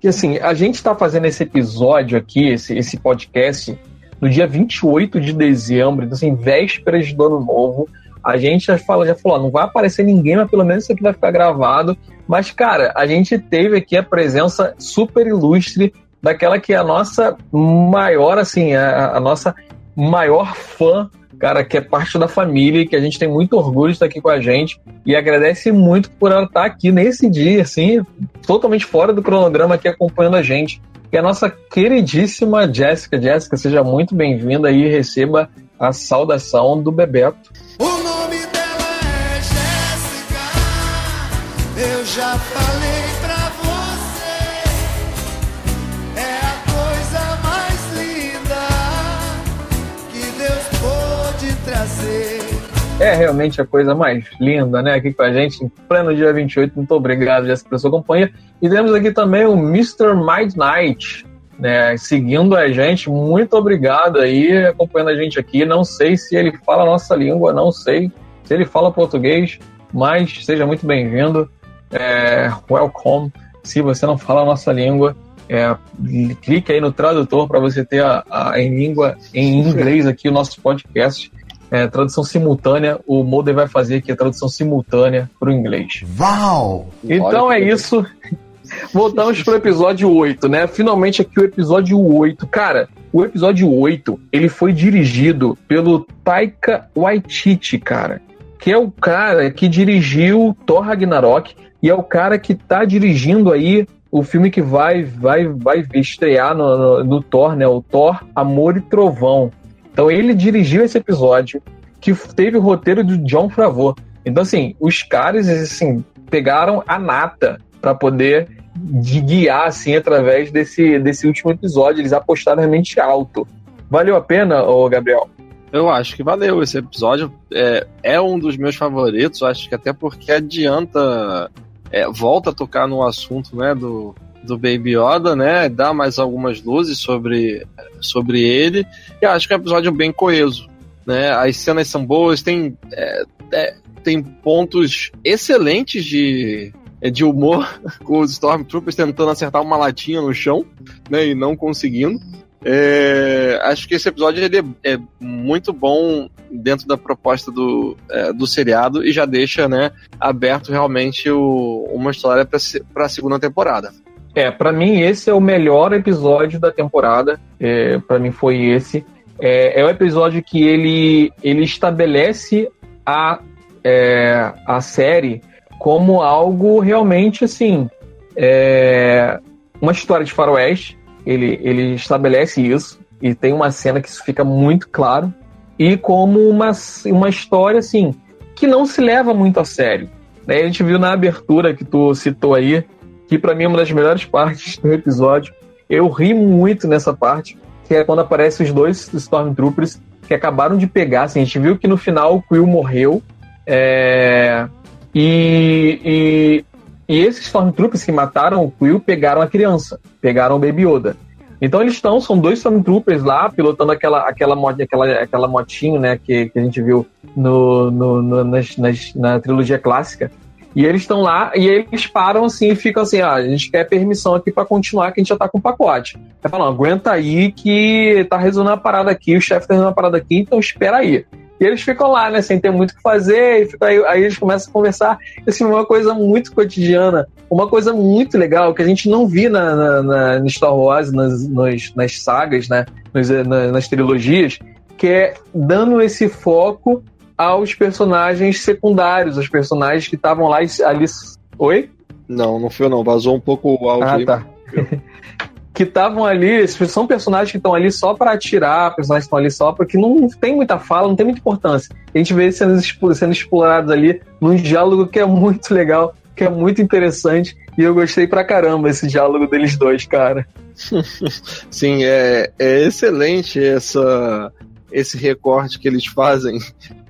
que assim, a gente está fazendo esse episódio aqui, esse, esse podcast, no dia 28 de dezembro, então, assim, vésperas do ano novo. A gente já, fala, já falou, não vai aparecer ninguém, mas pelo menos isso aqui vai ficar gravado. Mas, cara, a gente teve aqui a presença super ilustre daquela que é a nossa maior, assim, a, a nossa maior fã cara, que é parte da família e que a gente tem muito orgulho de estar aqui com a gente e agradece muito por ela estar aqui nesse dia, assim, totalmente fora do cronograma aqui acompanhando a gente. É a nossa queridíssima Jéssica. Jéssica, seja muito bem-vinda e receba a saudação do Bebeto. O nome dela é Jéssica, eu já falei É realmente a coisa mais linda, né? Aqui com a gente, em pleno dia 28. Muito obrigado, Jéssica, pela sua companhia. E temos aqui também o Mr. Midnight, né? Seguindo a gente. Muito obrigado aí, acompanhando a gente aqui. Não sei se ele fala a nossa língua, não sei se ele fala português, mas seja muito bem-vindo. É, welcome. Se você não fala a nossa língua, é, clique aí no tradutor para você ter a, a, em língua em inglês aqui o nosso podcast é, tradução simultânea, o Mulder vai fazer aqui a tradução simultânea para o inglês. Uau! Então é isso. Voltamos para o episódio 8, né? Finalmente aqui o episódio 8. Cara, o episódio 8, ele foi dirigido pelo Taika Waititi, cara. Que é o cara que dirigiu Thor Ragnarok e é o cara que tá dirigindo aí o filme que vai vai vai estrear no, no, no Thor, né? O Thor Amor e Trovão. Então ele dirigiu esse episódio que teve o roteiro do John Favreau. Então assim, os caras assim pegaram a nata para poder de guiar assim através desse, desse último episódio. Eles apostaram realmente alto. Valeu a pena, ô Gabriel? Eu acho que valeu. Esse episódio é, é um dos meus favoritos. Acho que até porque adianta, é, volta a tocar no assunto né, do, do Baby Yoda, né? Dá mais algumas luzes sobre, sobre ele. E acho que é um episódio bem coeso. Né? As cenas são boas, tem, é, é, tem pontos excelentes de, de humor com os Stormtroopers tentando acertar uma latinha no chão né, e não conseguindo. É, acho que esse episódio ele é, é, muito bom dentro da proposta do, é, do seriado e já deixa né, aberto realmente o, uma história para a segunda temporada. É, para mim esse é o melhor episódio da temporada. É, para mim foi esse. É, é o episódio que ele, ele estabelece a, é, a série como algo realmente assim. É, uma história de faroeste ele, ele estabelece isso e tem uma cena que isso fica muito claro e como uma, uma história assim que não se leva muito a sério. Né? A gente viu na abertura que tu citou aí que para mim é uma das melhores partes do episódio. Eu ri muito nessa parte, que é quando aparecem os dois Stormtroopers que acabaram de pegar. Assim, a gente viu que no final o Quill morreu. É... E, e, e esses Stormtroopers que mataram o Quill pegaram a criança, pegaram o Baby Yoda. Então eles estão, são dois Stormtroopers lá, pilotando aquela, aquela, aquela, aquela motinho, né, que, que a gente viu no, no, no nas, nas, na trilogia clássica. E eles estão lá e eles param assim e ficam assim: ah, a gente quer permissão aqui para continuar, que a gente já tá com o pacote. Aí falam: aguenta aí que tá resolvendo a parada aqui, o chefe tá resolvendo a parada aqui, então espera aí. E eles ficam lá, né, sem ter muito o que fazer, e aí, aí, eles começam a conversar, assim, uma coisa muito cotidiana, uma coisa muito legal que a gente não vi na, na, na no Star Wars, nas, nas, nas sagas, né, nas, nas trilogias, que é dando esse foco aos personagens secundários, os personagens que estavam lá ali. Oi? Não, não foi não, vazou um pouco o áudio. Ah, tá. que estavam ali, são personagens que estão ali só para atirar, personagens que estão ali só porque não tem muita fala, não tem muita importância. A gente vê eles sendo, sendo explorados ali num diálogo que é muito legal, que é muito interessante, e eu gostei pra caramba esse diálogo deles dois, cara. Sim, é, é excelente essa esse recorte que eles fazem.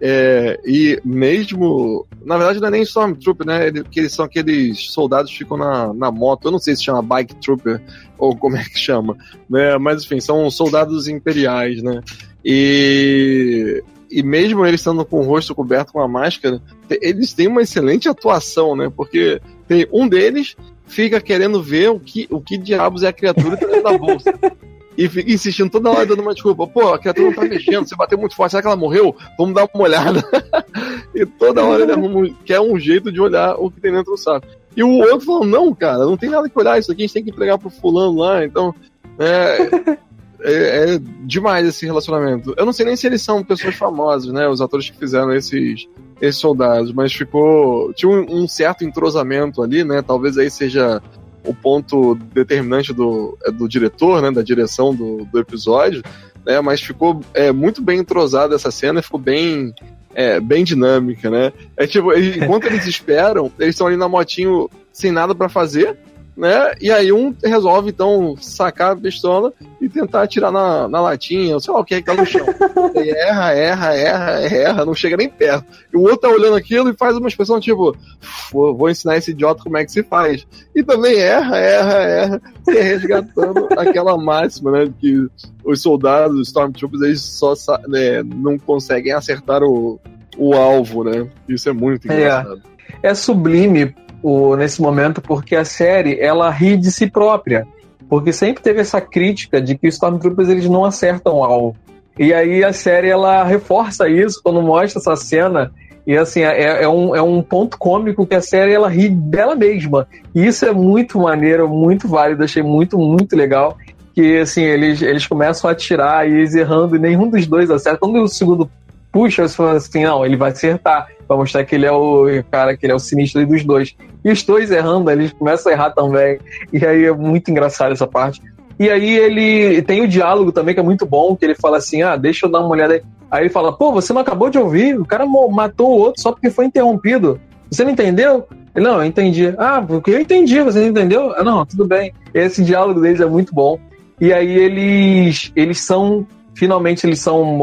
É, e mesmo. Na verdade, não é nem Stormtrooper, né? Que eles são aqueles soldados que ficam na, na moto. Eu não sei se chama Bike Trooper ou como é que chama. Né? Mas enfim, são soldados imperiais, né? E. E mesmo eles estando com o rosto coberto com a máscara, eles têm uma excelente atuação, né? Porque tem um deles fica querendo ver o que, o que diabos é a criatura dentro da bolsa e fica insistindo toda hora dando uma desculpa. Pô, a criatura não tá mexendo, você bateu muito forte, será que ela morreu? Vamos dar uma olhada. e toda hora ele arruma, quer um jeito de olhar o que tem dentro do saco. E o outro falou, não, cara, não tem nada que olhar, isso aqui a gente tem que entregar pro fulano lá, então. É, é, é, demais esse relacionamento. Eu não sei nem se eles são pessoas famosas, né? Os atores que fizeram esses, esses soldados, mas ficou. Tinha um, um certo entrosamento ali, né? Talvez aí seja o ponto determinante do, é do diretor, né, da direção do, do episódio, né, mas ficou é, muito bem entrosada essa cena, ficou bem é, bem dinâmica, né? É tipo, enquanto eles esperam, eles estão ali na motinho sem nada para fazer, né? E aí um resolve, então, sacar a pistola e tentar atirar na, na latinha, ou sei lá o que é que tá no chão. E erra, erra, erra, erra, não chega nem perto. E o outro tá olhando aquilo e faz uma expressão tipo, vou ensinar esse idiota como é que se faz. E também erra, erra, erra, e resgatando aquela máxima, né? Que os soldados, os Stormtroopers, eles só né, não conseguem acertar o, o alvo, né? Isso é muito é. engraçado. É, é sublime o, nesse momento, porque a série ela ri de si própria. Porque sempre teve essa crítica de que os Stormtroopers eles não acertam o alvo. E aí a série ela reforça isso quando mostra essa cena. E assim, é, é, um, é um ponto cômico que a série ela ri dela mesma. E isso é muito maneiro, muito válido, achei muito, muito legal. Que assim, eles, eles começam a atirar e eles errando, e nenhum dos dois acerta. Quando o segundo puxa, você fala assim, não, ele vai acertar pra mostrar que ele é o cara, que ele é o sinistro dos dois. E os dois errando, eles começam a errar também. E aí é muito engraçado essa parte. E aí ele tem o diálogo também que é muito bom, que ele fala assim: "Ah, deixa eu dar uma olhada aí". Aí ele fala: "Pô, você não acabou de ouvir? O cara matou o outro só porque foi interrompido. Você não entendeu?" Não, eu entendi. Ah, porque eu entendi, você não entendeu? Ah, não, tudo bem. Esse diálogo deles é muito bom. E aí eles eles são finalmente eles são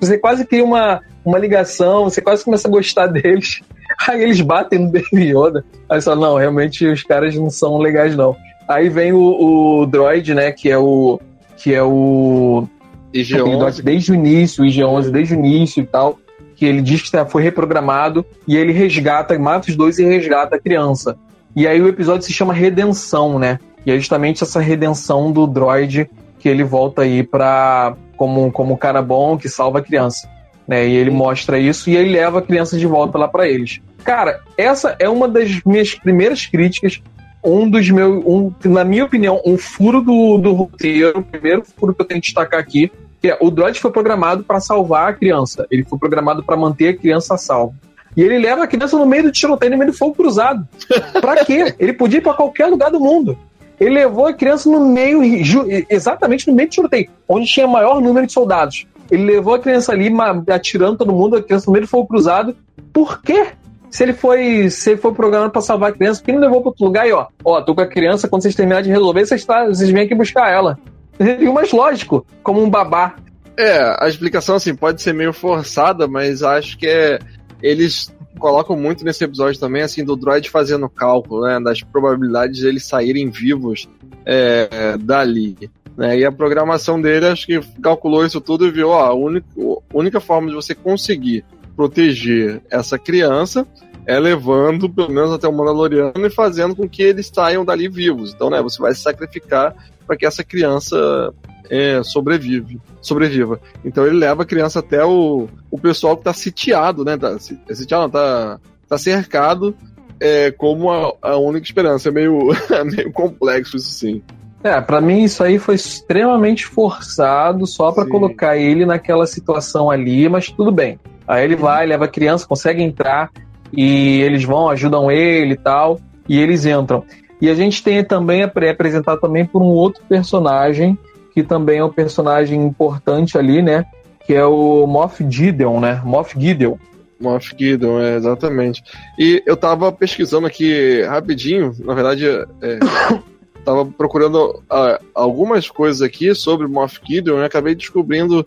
você quase cria uma uma ligação, você quase começa a gostar deles. Aí eles batem no Baby Yoda. Aí só não, realmente os caras não são legais não. Aí vem o, o droid, né, que é o que é o IG-11 desde o início, o IG-11 desde o início e tal, que ele diz que tá, foi reprogramado e ele resgata, mata os dois e resgata a criança. E aí o episódio se chama Redenção, né? E é justamente essa redenção do droid que ele volta aí para como como cara bom que salva a criança, né? E ele mostra isso e ele leva a criança de volta lá para eles. Cara, essa é uma das minhas primeiras críticas um dos meus, um, na minha opinião, um furo do, do roteiro, o primeiro furo que eu tenho que destacar aqui, que é o droid foi programado para salvar a criança. Ele foi programado para manter a criança salva. E ele leva a criança no meio do tiroteio, no meio do fogo cruzado. Pra quê? Ele podia ir pra qualquer lugar do mundo. Ele levou a criança no meio, exatamente no meio do tiroteio, onde tinha maior número de soldados. Ele levou a criança ali, atirando todo mundo, a criança no meio do fogo cruzado. Por quê? Se ele foi, se ele foi programado para salvar a criança, por que não levou para outro lugar e ó, ó, tô com a criança, quando vocês terminarem de resolver, vocês, tá, vocês vêm aqui buscar ela. Seria mais lógico, como um babá. É, a explicação assim pode ser meio forçada, mas acho que é eles colocam muito nesse episódio também assim do droid fazendo cálculo, né, das probabilidades de eles saírem vivos é, dali. Né, e a programação dele acho que calculou isso tudo e viu, ó, a única, a única forma de você conseguir proteger essa criança é levando pelo menos até o Mandaloriano e fazendo com que eles saiam dali vivos. Então, né, você vai se sacrificar para que essa criança é, sobrevive, sobreviva. Então ele leva a criança até o, o pessoal que está sitiado, né? Tá, é sitiado, tá, tá cercado é, como a, a única esperança. É meio, é meio complexo isso sim. É, para mim isso aí foi extremamente forçado só para colocar ele naquela situação ali, mas tudo bem. Aí ele vai, leva a criança, consegue entrar e eles vão, ajudam ele e tal, e eles entram. E a gente tem também é apresentado também por um outro personagem que também é um personagem importante ali, né? Que é o Moff Gideon, né? Moff Gideon. Moff Gideon, é, exatamente. E eu tava pesquisando aqui rapidinho, na verdade, é, tava procurando uh, algumas coisas aqui sobre Moff Gideon e acabei descobrindo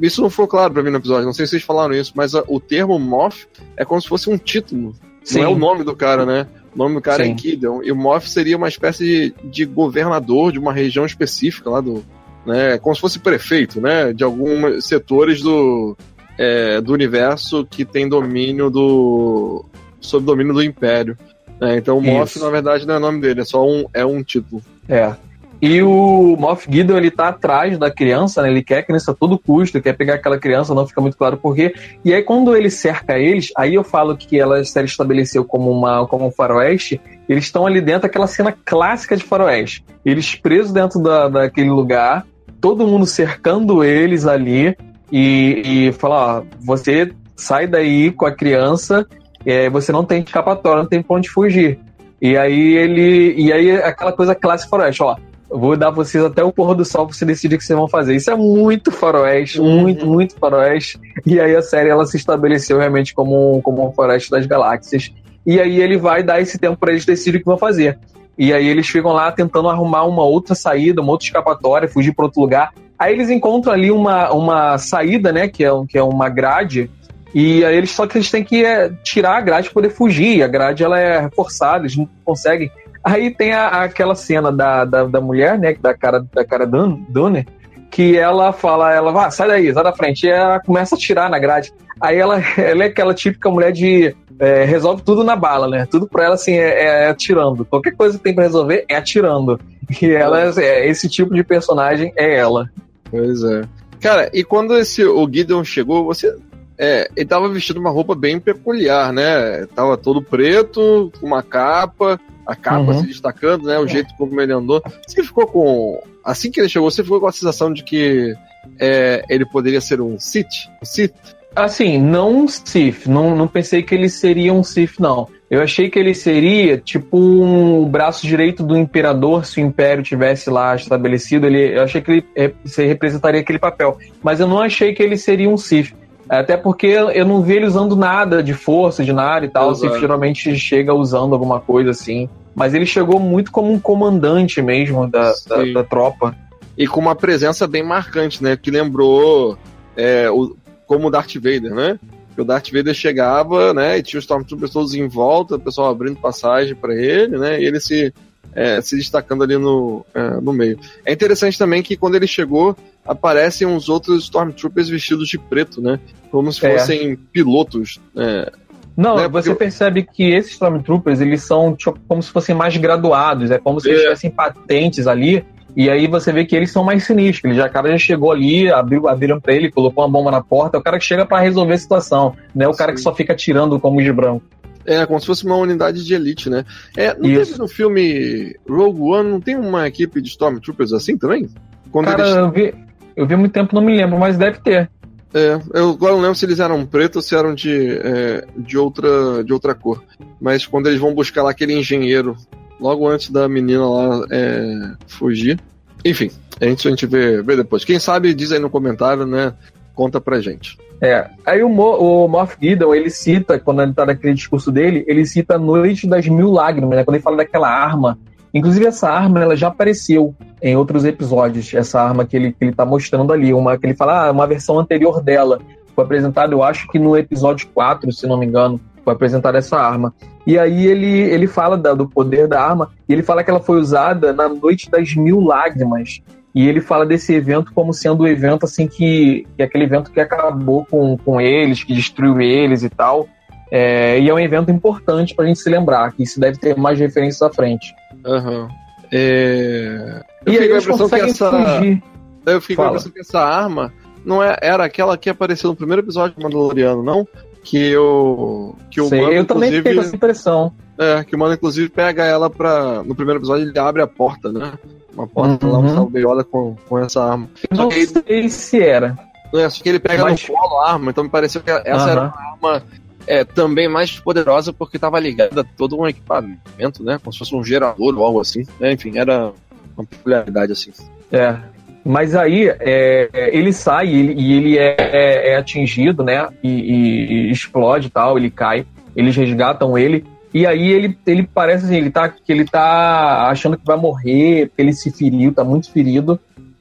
isso não foi claro pra mim no episódio, não sei se vocês falaram isso, mas a, o termo Moff é como se fosse um título. Sim. Não é o nome do cara, né? O nome do cara é Sim. é Gideon. E o Moff seria uma espécie de, de, governador de uma região específica lá do. Né, como se fosse prefeito, né? De alguns setores do, é, do universo que tem domínio do. sob domínio do Império. É, então o Moff, na verdade, não é o nome dele, é só um, é um título. É. E o Moff Gideon, ele tá atrás da criança, né? Ele quer a criança a todo custo, quer pegar aquela criança, não fica muito claro porquê. E aí, quando ele cerca eles, aí eu falo que ela se estabeleceu como, uma, como um faroeste, eles estão ali dentro daquela cena clássica de faroeste. Eles presos dentro da, daquele lugar, todo mundo cercando eles ali e, e fala, ó, você sai daí com a criança, é, você não tem escapatória, não tem pra onde fugir. E aí ele. E aí aquela coisa clássica faroeste, ó vou dar vocês até o pôr do sol pra você decidir o que vocês vão fazer. Isso é muito faroeste, uhum. muito, muito faroeste. E aí a série ela se estabeleceu realmente como, como um faroeste das galáxias. E aí ele vai dar esse tempo para eles decidirem o que vão fazer. E aí eles ficam lá tentando arrumar uma outra saída, uma outra escapatória, fugir para outro lugar. Aí eles encontram ali uma, uma saída, né, que é, que é uma grade, e aí eles só que eles têm que é, tirar a grade para poder fugir. A grade ela é reforçada, eles não conseguem Aí tem a, aquela cena da, da, da, mulher, né? Da cara, da cara Donner, que ela fala, ela vai, sai daí, sai da frente. E ela começa a tirar na grade. Aí ela, ela é aquela típica mulher de é, resolve tudo na bala, né? Tudo pra ela, assim, é, é, atirando. Qualquer coisa que tem pra resolver é atirando. E ela, é, esse tipo de personagem é ela. Pois é. Cara, e quando esse, o Gideon chegou, você. É, ele tava vestido uma roupa bem peculiar, né? Tava todo preto, com uma capa a capa uhum. se destacando, né? O é. jeito como ele andou. Você ficou com. Assim que ele chegou, você ficou com a sensação de que é, ele poderia ser um Sith? Um Sith? Assim, não um Sith. Não, não pensei que ele seria um Sith, não. Eu achei que ele seria tipo um braço direito do imperador se o império tivesse lá estabelecido. Ele, eu achei que ele é, representaria aquele papel, mas eu não achei que ele seria um Sith. Até porque eu não vi ele usando nada de força, de nada e tal. Exato. Sith geralmente chega usando alguma coisa assim. Mas ele chegou muito como um comandante mesmo da, da, da, tropa. E com uma presença bem marcante, né? Que lembrou é, o, como o Darth Vader, né? que o Darth Vader chegava, né, e tinha os Stormtroopers todos em volta, o pessoal abrindo passagem para ele, né, e ele se, é, se destacando ali no, é, no meio. É interessante também que quando ele chegou, aparecem uns outros Stormtroopers vestidos de preto, né, como se é. fossem pilotos, é, não, né, você percebe que esses Stormtroopers, eles são tipo, como se fossem mais graduados, é como se eles é. tivessem patentes ali, e aí você vê que eles são mais sinistros. Ele já, o cara já chegou ali, abriu, abriram pra ele, colocou uma bomba na porta. É o cara que chega para resolver a situação, né? O cara que só fica tirando como de branco. É, como se fosse uma unidade de elite, né? É, não Isso. teve no filme Rogue One, não tem uma equipe de Stormtroopers assim também? Quando cara, eles... eu, vi, eu vi há muito tempo, não me lembro, mas deve ter. É, eu agora não lembro se eles eram pretos ou se eram de, é, de, outra, de outra cor. Mas quando eles vão buscar lá aquele engenheiro logo antes da menina lá é, fugir. Enfim, a gente, a gente vê, vê depois. Quem sabe diz aí no comentário, né? Conta pra gente. É, aí o, Mo, o Moff Gideon, ele cita, quando ele tá naquele discurso dele, ele cita a Noite das Mil Lágrimas, né? Quando ele fala daquela arma. Inclusive, essa arma, ela já apareceu em outros episódios, essa arma que ele, que ele tá mostrando ali, uma que ele fala, ah, uma versão anterior dela. Foi apresentado, eu acho que no episódio 4, se não me engano foi apresentada essa arma. E aí ele, ele fala da, do poder da arma, e ele fala que ela foi usada na Noite das Mil Lágrimas. E ele fala desse evento como sendo o um evento assim que, que é aquele evento que acabou com, com eles, que destruiu eles e tal. É, e é um evento importante pra gente se lembrar, que isso deve ter mais referências à frente. Uhum. É... Eu e aí a impressão que essa. Fugir. Eu fiquei com a impressão que essa arma não é, era aquela que apareceu no primeiro episódio do Mandaloriano, não? que o que o Sei, mano, eu também fiquei com essa impressão. É, que o mano inclusive pega ela pra. No primeiro episódio ele abre a porta, né? Uma porta uhum. lá, um salveiola com, com essa arma. Não só sei se era. É, só que ele pega Mas... no colo a arma, então me pareceu que essa uhum. era uma arma é, também mais poderosa porque estava ligada a todo um equipamento, né? Como se fosse um gerador ou algo assim. É, enfim, era uma peculiaridade assim. É, mas aí é, ele sai e ele é, é, é atingido, né? E, e, explode e tal, ele cai. Eles resgatam ele. E aí ele, ele parece assim, ele tá, que ele tá achando que vai morrer, porque ele se feriu, tá muito ferido.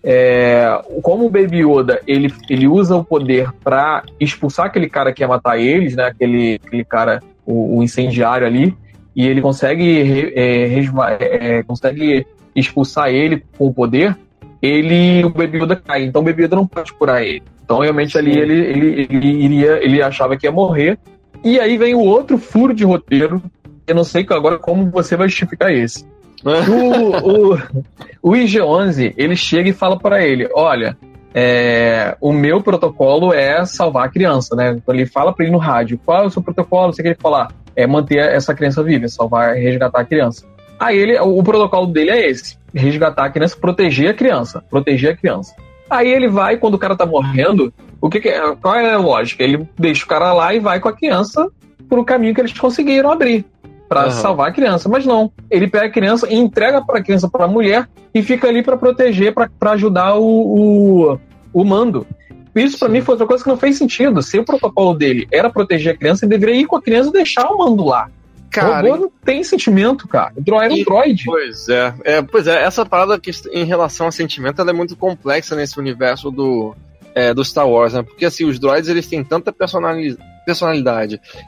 É, como o Baby Yoda, ele, ele usa o poder para expulsar aquele cara que ia matar eles, né? Aquele, aquele cara, o, o incendiário ali. E ele consegue, é, é, consegue expulsar ele com o poder ele o Baby Yoda cai. Então o Baby Yoda não pode curar ele. Então realmente ali ele, ele, ele iria, ele achava que ia morrer. E aí vem o outro furo de roteiro. Eu não sei agora como você vai justificar esse. O, o, o IG-11, ele chega e fala para ele, olha, é, o meu protocolo é salvar a criança, né? Então ele fala para ele no rádio, qual é o seu protocolo? Você quer falar? É manter essa criança viva, salvar, resgatar a criança. Aí ele, o, o protocolo dele é esse: resgatar a criança, proteger a criança, proteger a criança. Aí ele vai, quando o cara tá morrendo, o que, que é, qual é a lógica? Ele deixa o cara lá e vai com a criança pro caminho que eles conseguiram abrir para uhum. salvar a criança, mas não. Ele pega a criança e entrega para a criança para a mulher e fica ali para proteger, para ajudar o, o, o mando. Isso para mim foi outra coisa que não fez sentido. Se o protocolo dele era proteger a criança, ele deveria ir com a criança e deixar o mando lá. Cara, o robô não tem sentimento, cara. O droid é um droid. Pois é. é. Pois é, essa parada que, em relação a sentimento ela é muito complexa nesse universo do, é, do Star Wars, né? Porque assim, os droids eles têm tanta personalidade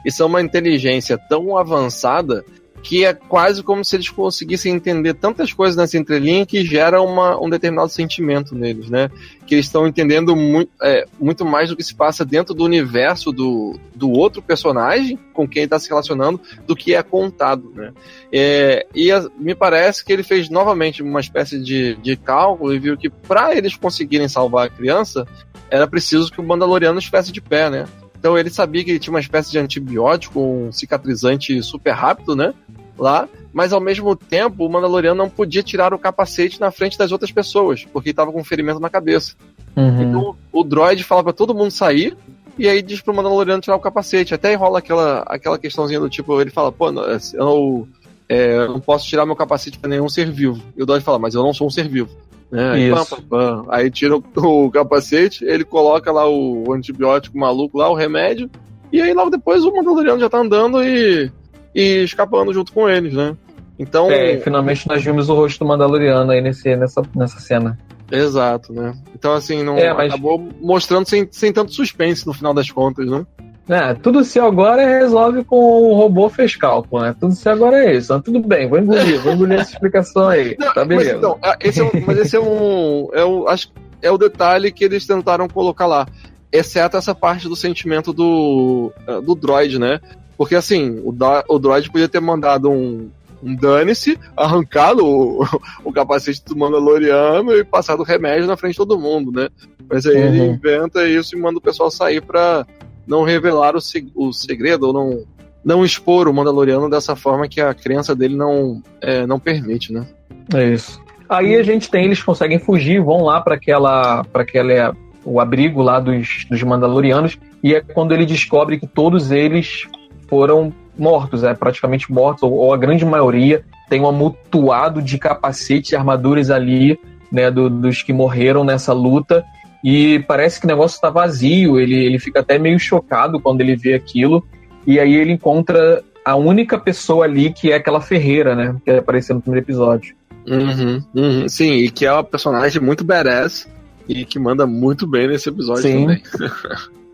e são uma inteligência tão avançada que é quase como se eles conseguissem entender tantas coisas nessa entrelinha que gera uma, um determinado sentimento neles, né? Que eles estão entendendo muito, é, muito mais do que se passa dentro do universo do, do outro personagem com quem está se relacionando do que é contado, né? É, e a, me parece que ele fez novamente uma espécie de, de cálculo e viu que para eles conseguirem salvar a criança era preciso que o Mandaloriano estivesse de pé, né? Então ele sabia que ele tinha uma espécie de antibiótico, um cicatrizante super rápido, né? Lá, mas ao mesmo tempo o Mandaloriano não podia tirar o capacete na frente das outras pessoas, porque estava com um ferimento na cabeça. Uhum. Então o droid fala para todo mundo sair, e aí diz pro Mandaloriano tirar o capacete. Até rola aquela, aquela questãozinha do tipo, ele fala, pô, eu, é, eu não posso tirar meu capacete pra nenhum ser vivo. E o Dodge fala, mas eu não sou um ser vivo. É, aí, pam, pam, pam. aí tira o, o, capacete, ele coloca lá o antibiótico maluco lá, o remédio, e aí logo depois o Mandaloriano já tá andando e, e escapando junto com eles, né? Então. É, finalmente nós vimos o rosto do Mandaloriano aí nesse, nessa, nessa cena. Exato, né? Então, assim, não é, mas... acabou mostrando sem, sem tanto suspense no final das contas, né? É, tudo se agora resolve com o robô fez cálculo, né? Tudo se agora é isso. Tudo bem, vou engolir, vou engolir essa explicação aí. Não, tá beleza. Mas, então, esse é um, mas esse é um. É o, acho, é o detalhe que eles tentaram colocar lá. Exceto essa parte do sentimento do, do droid, né? Porque assim, o, o droid podia ter mandado um, um dane-se, arrancado o, o capacete do Mandaloriano e passado o remédio na frente de todo mundo, né? Mas aí uhum. ele inventa isso e manda o pessoal sair pra não revelar o, o segredo ou não, não expor o Mandaloriano dessa forma que a crença dele não, é, não permite, né? É isso. Aí a gente tem, eles conseguem fugir, vão lá para aquela, para aquela o abrigo lá dos, dos Mandalorianos e é quando ele descobre que todos eles foram mortos, é, praticamente mortos, ou, ou, a grande maioria tem um amontoado de capacetes e armaduras ali, né, do, dos que morreram nessa luta, e parece que o negócio está vazio, ele, ele fica até meio chocado quando ele vê aquilo, e aí ele encontra a única pessoa ali que é aquela Ferreira, né, que apareceu no primeiro episódio. Uhum, uhum, sim, e que é uma personagem muito badass e que manda muito bem nesse episódio sim. também.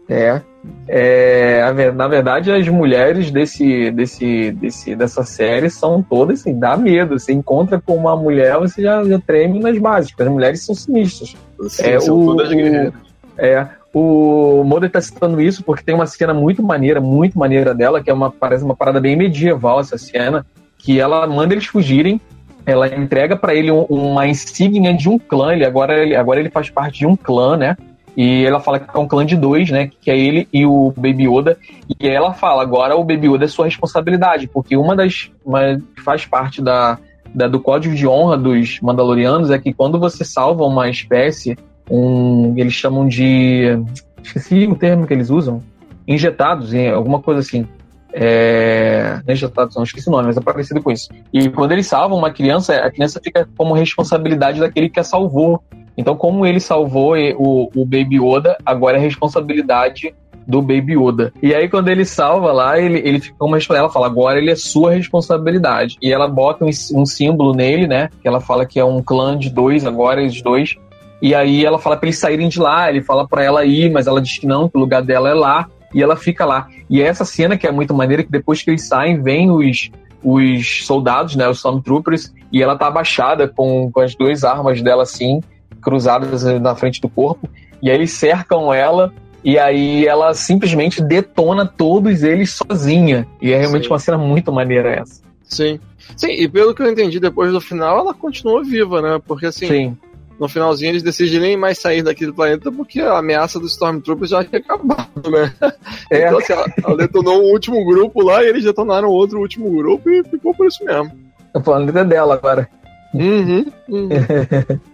É. é. Na verdade, as mulheres desse, desse, desse, dessa série são todas assim, dá medo. Você encontra com uma mulher, você já, já treme nas básicas. As mulheres são sinistras. Sim, é, são o, todas guerreiras. É. O Moder tá citando isso porque tem uma cena muito maneira, muito maneira dela, que é uma, parece uma parada bem medieval essa cena, que ela manda eles fugirem, ela entrega para ele um, uma insígnia de um clã, ele agora, ele, agora ele faz parte de um clã, né? E ela fala que é um clã de dois, né? Que é ele e o Baby Yoda. E ela fala, agora o Baby Yoda é sua responsabilidade, porque uma das. Uma, faz parte da, da, do código de honra dos Mandalorianos é que quando você salva uma espécie, um. Eles chamam de. Esqueci o termo que eles usam. Injetados, alguma coisa assim. É, não injetados, não esqueci o nome, mas é parecido com isso. E quando eles salvam uma criança, a criança fica como responsabilidade daquele que a salvou. Então, como ele salvou o, o Baby Yoda, agora é responsabilidade do Baby Yoda. E aí, quando ele salva lá, ele, ele fica como ela fala, agora ele é sua responsabilidade. E ela bota um, um, símbolo nele, né? Que ela fala que é um clã de dois, agora os dois. E aí ela fala para eles saírem de lá, ele fala para ela ir, mas ela diz que não, que o lugar dela é lá. E ela fica lá. E é essa cena que é muito maneira, que depois que eles saem, vem os, os soldados, né? Os Stormtroopers, e ela tá abaixada com, com as duas armas dela assim cruzadas na frente do corpo, e aí eles cercam ela, e aí ela simplesmente detona todos eles sozinha. E é realmente Sim. uma cena muito maneira essa. Sim. Sim, e pelo que eu entendi depois do final, ela continua viva, né? Porque assim, Sim. no finalzinho eles decidem nem mais sair daqui do planeta porque a ameaça dos Stormtroopers já tinha acabado, né? É. Então assim, ela, ela detonou um último grupo lá e eles detonaram outro último grupo e ficou por isso mesmo. O planeta é dela agora. Uhum. uhum.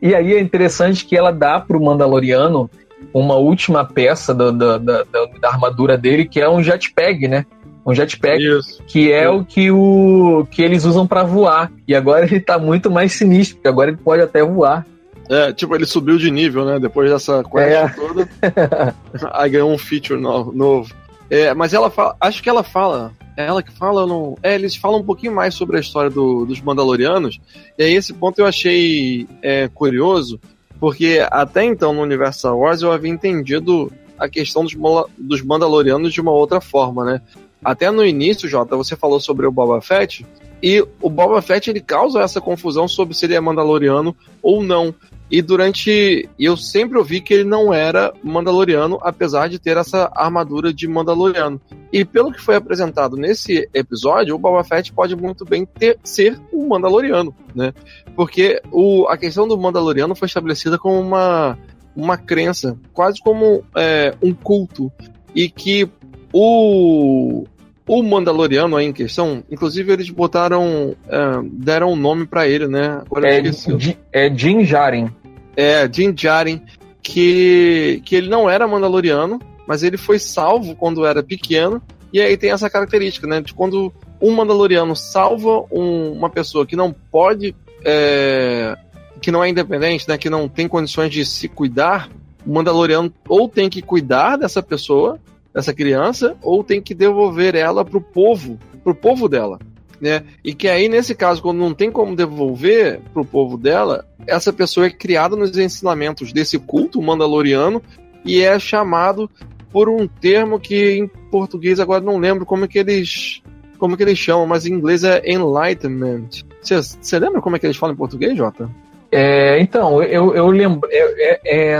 E aí é interessante que ela dá pro Mandaloriano uma última peça da, da, da, da armadura dele, que é um jetpack, né? Um jetpack Isso. que é o que, o que eles usam para voar. E agora ele tá muito mais sinistro, porque agora ele pode até voar. É, tipo, ele subiu de nível, né? Depois dessa quest é. toda. aí ganhou um feature novo. É, mas ela fala, acho que ela fala ela que fala, não. É, eles falam um pouquinho mais sobre a história do, dos Mandalorianos. E aí, esse ponto eu achei é, curioso, porque até então no universo Star Wars eu havia entendido a questão dos, dos Mandalorianos de uma outra forma, né? Até no início, Jota, você falou sobre o Boba Fett, e o Boba Fett ele causa essa confusão sobre se ele é Mandaloriano ou não. E durante. Eu sempre ouvi que ele não era Mandaloriano, apesar de ter essa armadura de Mandaloriano. E pelo que foi apresentado nesse episódio, o Boba Fett pode muito bem ter, ser um Mandaloriano, né? Porque o, a questão do Mandaloriano foi estabelecida como uma, uma crença, quase como é, um culto. E que o, o Mandaloriano aí em questão, inclusive eles botaram, é, deram um nome para ele, né? Agora é, é Din Djarin. É, Din Djarin, que, que ele não era Mandaloriano, mas ele foi salvo quando era pequeno, e aí tem essa característica, né? De quando um Mandaloriano salva um, uma pessoa que não pode. É, que não é independente, né? Que não tem condições de se cuidar, o Mandaloriano ou tem que cuidar dessa pessoa, dessa criança, ou tem que devolver ela pro povo, pro povo dela. Né? E que aí, nesse caso, quando não tem como devolver pro povo dela, essa pessoa é criada nos ensinamentos desse culto mandaloriano e é chamado por um termo que em português agora não lembro como é que eles como é que eles chamam, mas em inglês é enlightenment. Você lembra como é que eles falam em português, Jota? É, então, eu, eu lembro. É, é, é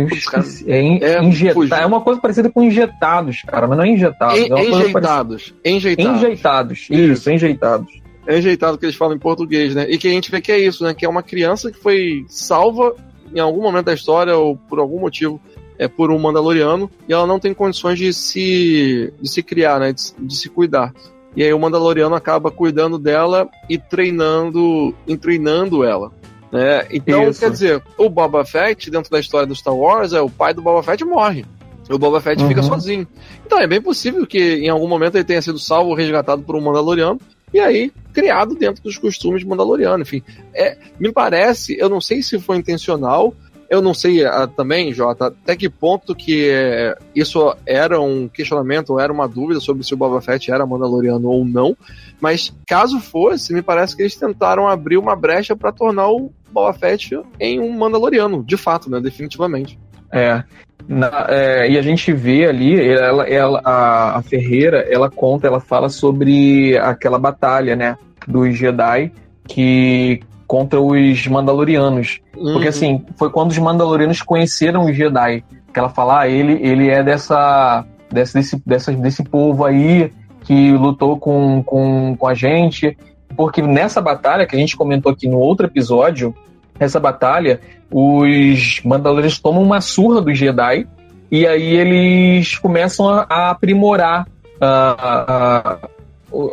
eu esqueci, é, é, injetar, é uma coisa parecida com injetados, cara, mas não é injetados. En, é enjeitados, enjeitados. Enjeitados. Isso, enjeitados. É enjeitado que eles falam em português, né? E que a gente vê que é isso, né? Que é uma criança que foi salva em algum momento da história ou por algum motivo é por um Mandaloriano e ela não tem condições de se, de se criar, né? De, de se cuidar. E aí o Mandaloriano acaba cuidando dela e treinando, e treinando ela. Né? Então, Isso. quer dizer, o Boba Fett, dentro da história do Star Wars, é o pai do Boba Fett morre. O Boba Fett uhum. fica sozinho. Então é bem possível que em algum momento ele tenha sido salvo ou resgatado por um Mandaloriano e aí criado dentro dos costumes de Mandaloriano. Enfim, é, me parece, eu não sei se foi intencional, eu não sei uh, também, Jota, até que ponto que uh, isso era um questionamento, era uma dúvida sobre se o Boba Fett era Mandaloriano ou não, mas caso fosse, me parece que eles tentaram abrir uma brecha para tornar o Boba Fett em um Mandaloriano, de fato, né, definitivamente. É, na, é, e a gente vê ali, ela, ela, a, a, Ferreira, ela conta, ela fala sobre aquela batalha, né, dos Jedi, que contra os Mandalorianos. Uhum. Porque assim, foi quando os Mandalorianos conheceram os Jedi. Que ela fala, ah, ele, ele é dessa, dessa, desse, dessa, desse povo aí que lutou com, com, com a gente. Porque nessa batalha, que a gente comentou aqui no outro episódio, essa batalha, os Mandalorianos tomam uma surra dos Jedi e aí eles começam a, a aprimorar a,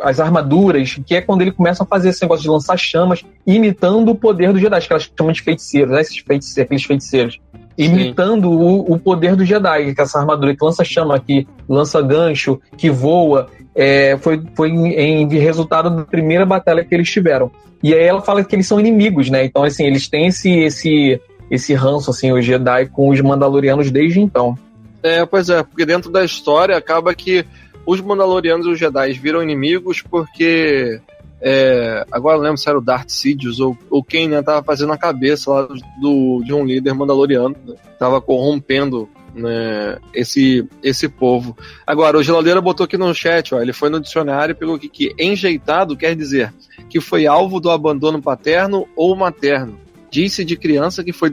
as armaduras, que é quando ele começa a fazer esse negócio de lançar chamas, imitando o poder dos Jedi, que elas chamam de feiticeiros, né? Esses feiticeiros, aqueles feiticeiros. Imitando o, o, poder do Jedi, que é essa armadura que lança chama, que lança gancho, que voa, é, foi, foi em, em resultado da primeira batalha que eles tiveram. E aí ela fala que eles são inimigos, né? Então, assim, eles têm esse, esse, esse ranço, assim, os Jedi com os Mandalorianos desde então. É, pois é, porque dentro da história acaba que os Mandalorianos e os Jedi viram inimigos porque. É, agora eu lembro se era o Darth Sidious ou, ou quem né, tava fazendo a cabeça lá do, de um líder mandaloriano, né, tava corrompendo né, esse, esse povo. Agora, o Geladeira botou aqui no chat, ó, ele foi no dicionário e pegou aqui que enjeitado quer dizer que foi alvo do abandono paterno ou materno. Disse de criança que foi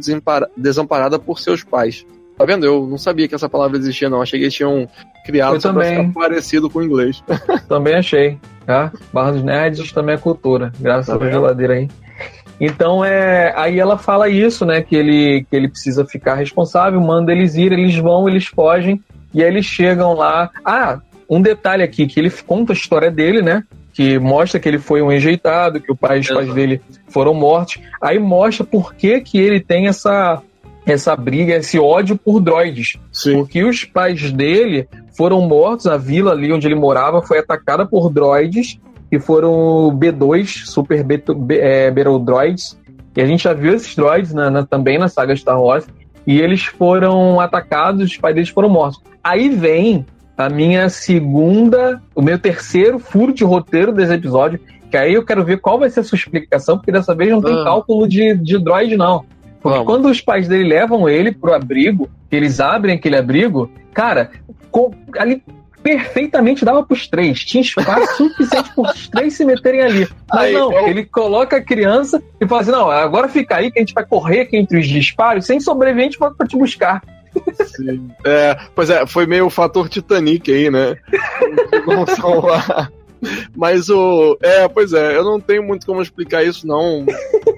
desamparada por seus pais. Tá vendo? Eu não sabia que essa palavra existia, não. Achei que eles tinham criado só também. parecido com o inglês. Também achei. Tá? Barra dos Nerds também é cultura. Graças tá à geladeira aí. Então é, aí ela fala isso, né? Que ele, que ele precisa ficar responsável, manda eles ir, eles vão, eles fogem, e aí eles chegam lá. Ah, um detalhe aqui, que ele conta a história dele, né? Que mostra que ele foi um enjeitado, que o pai, os pais dele foram mortos. Aí mostra por que, que ele tem essa essa briga, esse ódio por droids. Sim. Porque os pais dele foram mortos, a vila ali onde ele morava foi atacada por droids, que foram B2, Super é, Battle Droids. E a gente já viu esses droids na, na, também na saga Star Wars. E eles foram atacados, os pais deles foram mortos. Aí vem a minha segunda, o meu terceiro furo de roteiro desse episódio, que aí eu quero ver qual vai ser a sua explicação, porque dessa vez não tem ah. cálculo de, de droid, não. Porque Vamos. quando os pais dele levam ele pro abrigo, eles abrem aquele abrigo, cara, com, ali perfeitamente dava pros três. Tinha espaço suficiente pros três se meterem ali. Mas Aí, não, eu... ele coloca a criança e fala assim: não, agora fica aí que a gente vai correr aqui entre os disparos, sem sobrevivente pra, pra te buscar. Sim. É, pois é, foi meio o fator Titanic aí, né? Vamos lá. Mas o. É, pois é, eu não tenho muito como explicar isso, não.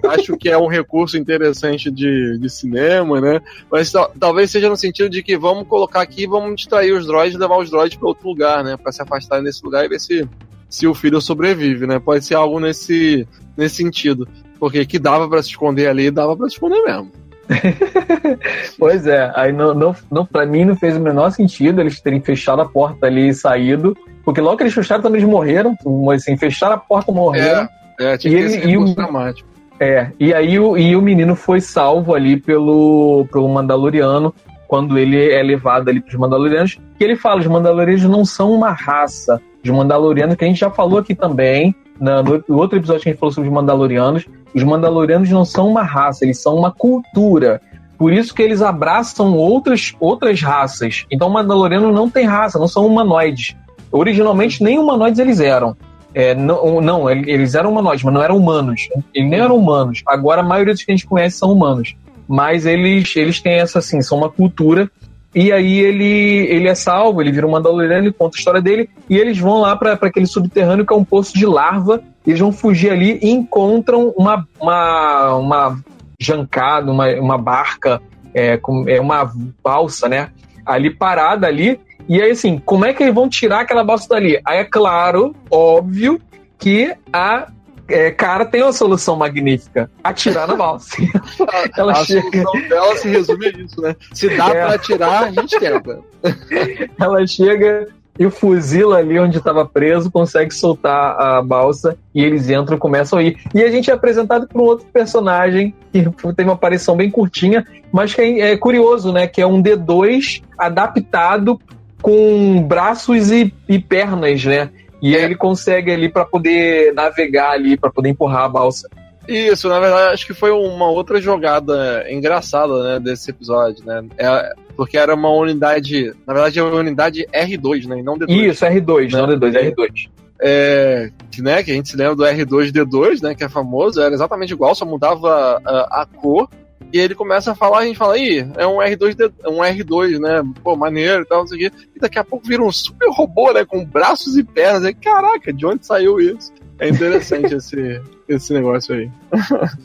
Acho que é um recurso interessante de, de cinema, né? Mas talvez seja no sentido de que vamos colocar aqui, vamos distrair os droids e levar os droids para outro lugar, né? Para se afastarem desse lugar e ver se, se o filho sobrevive, né? Pode ser algo nesse, nesse sentido. Porque que dava para se esconder ali, dava para se esconder mesmo. pois é, aí não, não, não, pra mim não fez o menor sentido eles terem fechado a porta ali e saído, porque logo que eles fecharam também eles morreram, assim, fecharam a porta morreram. É, é tinha e que ele, e o, dramático. É, e aí o, e o menino foi salvo ali pelo, pelo Mandaloriano, quando ele é levado ali pros Mandalorianos, que ele fala, os Mandalorianos não são uma raça, os Mandalorianos, que a gente já falou aqui também, no outro episódio que a gente falou sobre os Mandalorianos, os Mandalorianos não são uma raça, eles são uma cultura. Por isso que eles abraçam outras, outras raças. Então o Mandaloriano não tem raça, não são humanoides. Originalmente nem humanoides eles eram. É, não, não, eles eram humanoides, mas não eram humanos. Eles nem eram humanos. Agora a maioria dos que a gente conhece são humanos. Mas eles, eles têm essa assim, são uma cultura e aí ele, ele é salvo, ele vira um Mandaloriano, ele conta a história dele, e eles vão lá para aquele subterrâneo que é um poço de larva, eles vão fugir ali e encontram uma, uma, uma jancada, uma, uma barca, é, é uma balsa, né? Ali parada ali. E aí, assim, como é que eles vão tirar aquela balsa dali? Aí é claro, óbvio, que a é, cara tem uma solução magnífica: atirar na balsa. Ela a chega... solução dela se resume a isso, né? Se dá é. pra atirar, a gente tenta. Ela chega e o fuzil ali onde estava preso consegue soltar a balsa e eles entram e começam a ir. E a gente é apresentado por um outro personagem que tem uma aparição bem curtinha, mas que é, é curioso, né? Que é um D2 adaptado com braços e, e pernas, né? E aí ele consegue ali para poder navegar ali, para poder empurrar a balsa. Isso, na verdade, acho que foi uma outra jogada engraçada, né, desse episódio, né? É, porque era uma unidade, na verdade é uma unidade R2, né, e não D2. Isso, R2, né? não D2, R2. É, que, né, que a gente se lembra do R2D2, né, que é famoso, era exatamente igual, só mudava a, a cor e ele começa a falar, a gente fala, aí, é um R2, um R2, né? Pô, maneiro e tal, não sei o quê. E daqui a pouco vira um super robô, né? Com braços e pernas. Aí, caraca, de onde saiu isso? É interessante esse, esse negócio aí.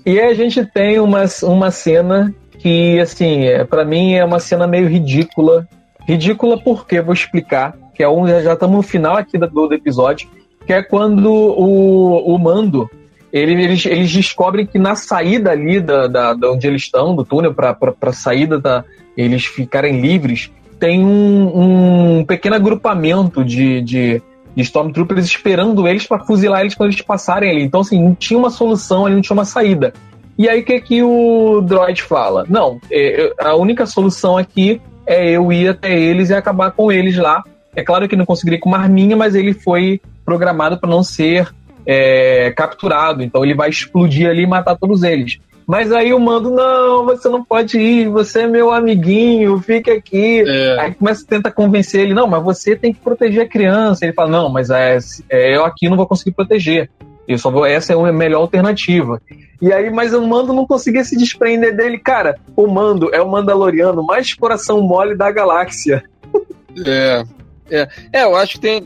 e aí a gente tem uma, uma cena que, assim, é, para mim é uma cena meio ridícula. Ridícula porque, vou explicar, que é um, já estamos no final aqui do, do episódio, que é quando o, o Mando eles, eles descobrem que na saída ali da, da, da onde eles estão, do túnel, para a saída da eles ficarem livres, tem um, um pequeno agrupamento de, de, de Stormtroopers esperando eles para fuzilar eles quando eles passarem ali. Então, assim, não tinha uma solução ali, não tinha uma saída. E aí, o que, que o droid fala? Não, é, a única solução aqui é eu ir até eles e acabar com eles lá. É claro que não conseguiria com uma arminha, mas ele foi programado para não ser é, capturado, então ele vai explodir ali e matar todos eles. Mas aí o mando, não, você não pode ir, você é meu amiguinho, fica aqui. É. Aí começa a tentar convencer ele, não, mas você tem que proteger a criança. Ele fala, não, mas é, é, eu aqui não vou conseguir proteger. Eu só vou, essa é a melhor alternativa. E aí, mas o Mando não conseguia se desprender dele. Cara, o Mando é o Mandaloriano mais coração mole da galáxia. É. É, é eu acho que tem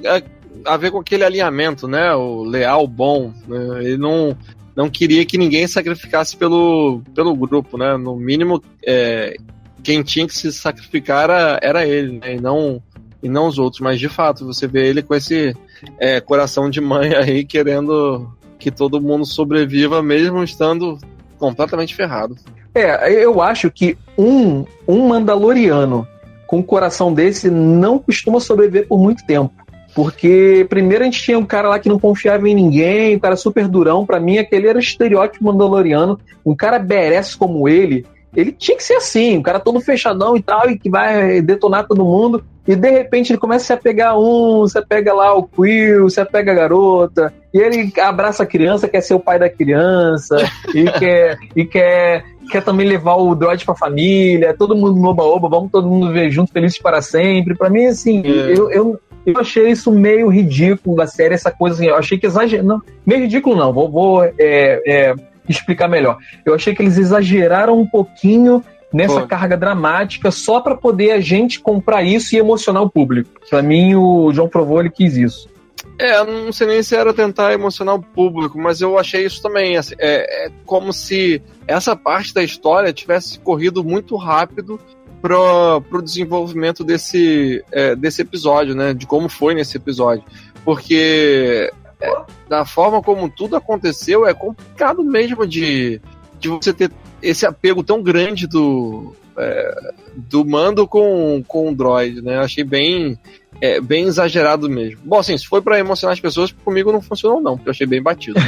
a ver com aquele alinhamento, né? O leal bom. Né? Ele não, não queria que ninguém sacrificasse pelo, pelo grupo, né? No mínimo, é, quem tinha que se sacrificar era, era ele, né? E não, e não os outros. Mas de fato, você vê ele com esse é, coração de mãe aí querendo que todo mundo sobreviva, mesmo estando completamente ferrado. É, eu acho que um, um Mandaloriano com um coração desse não costuma sobreviver por muito tempo. Porque primeiro a gente tinha um cara lá que não confiava em ninguém, um cara super durão. para mim, aquele era o estereótipo mandaloriano. Um cara berece como ele, ele tinha que ser assim, um cara todo fechadão e tal, e que vai detonar todo mundo. E de repente ele começa a se apegar a um, você pega lá o Quill, você pega a garota, e ele abraça a criança, quer ser o pai da criança, e quer, e quer, quer também levar o droid pra família, todo mundo no oba-oba, vamos todo mundo ver junto, felizes para sempre. Para mim, assim, é. eu, eu, eu achei isso meio ridículo da série, essa coisa assim, eu achei que exagerou. Meio ridículo não, vou, vou é, é, explicar melhor. Eu achei que eles exageraram um pouquinho nessa Pô. carga dramática só para poder a gente comprar isso e emocionar o público. Para mim, o João provou ele quis isso. É, não sei nem se era tentar emocionar o público, mas eu achei isso também. Assim, é, é como se essa parte da história tivesse corrido muito rápido pro, pro desenvolvimento desse, é, desse episódio, né? De como foi nesse episódio. Porque é, da forma como tudo aconteceu, é complicado mesmo de, de você ter esse apego tão grande do, é, do mando com, com o droid, né? Eu achei bem, é, bem exagerado mesmo. Bom, assim, se foi para emocionar as pessoas, comigo não funcionou, não, porque eu achei bem batido.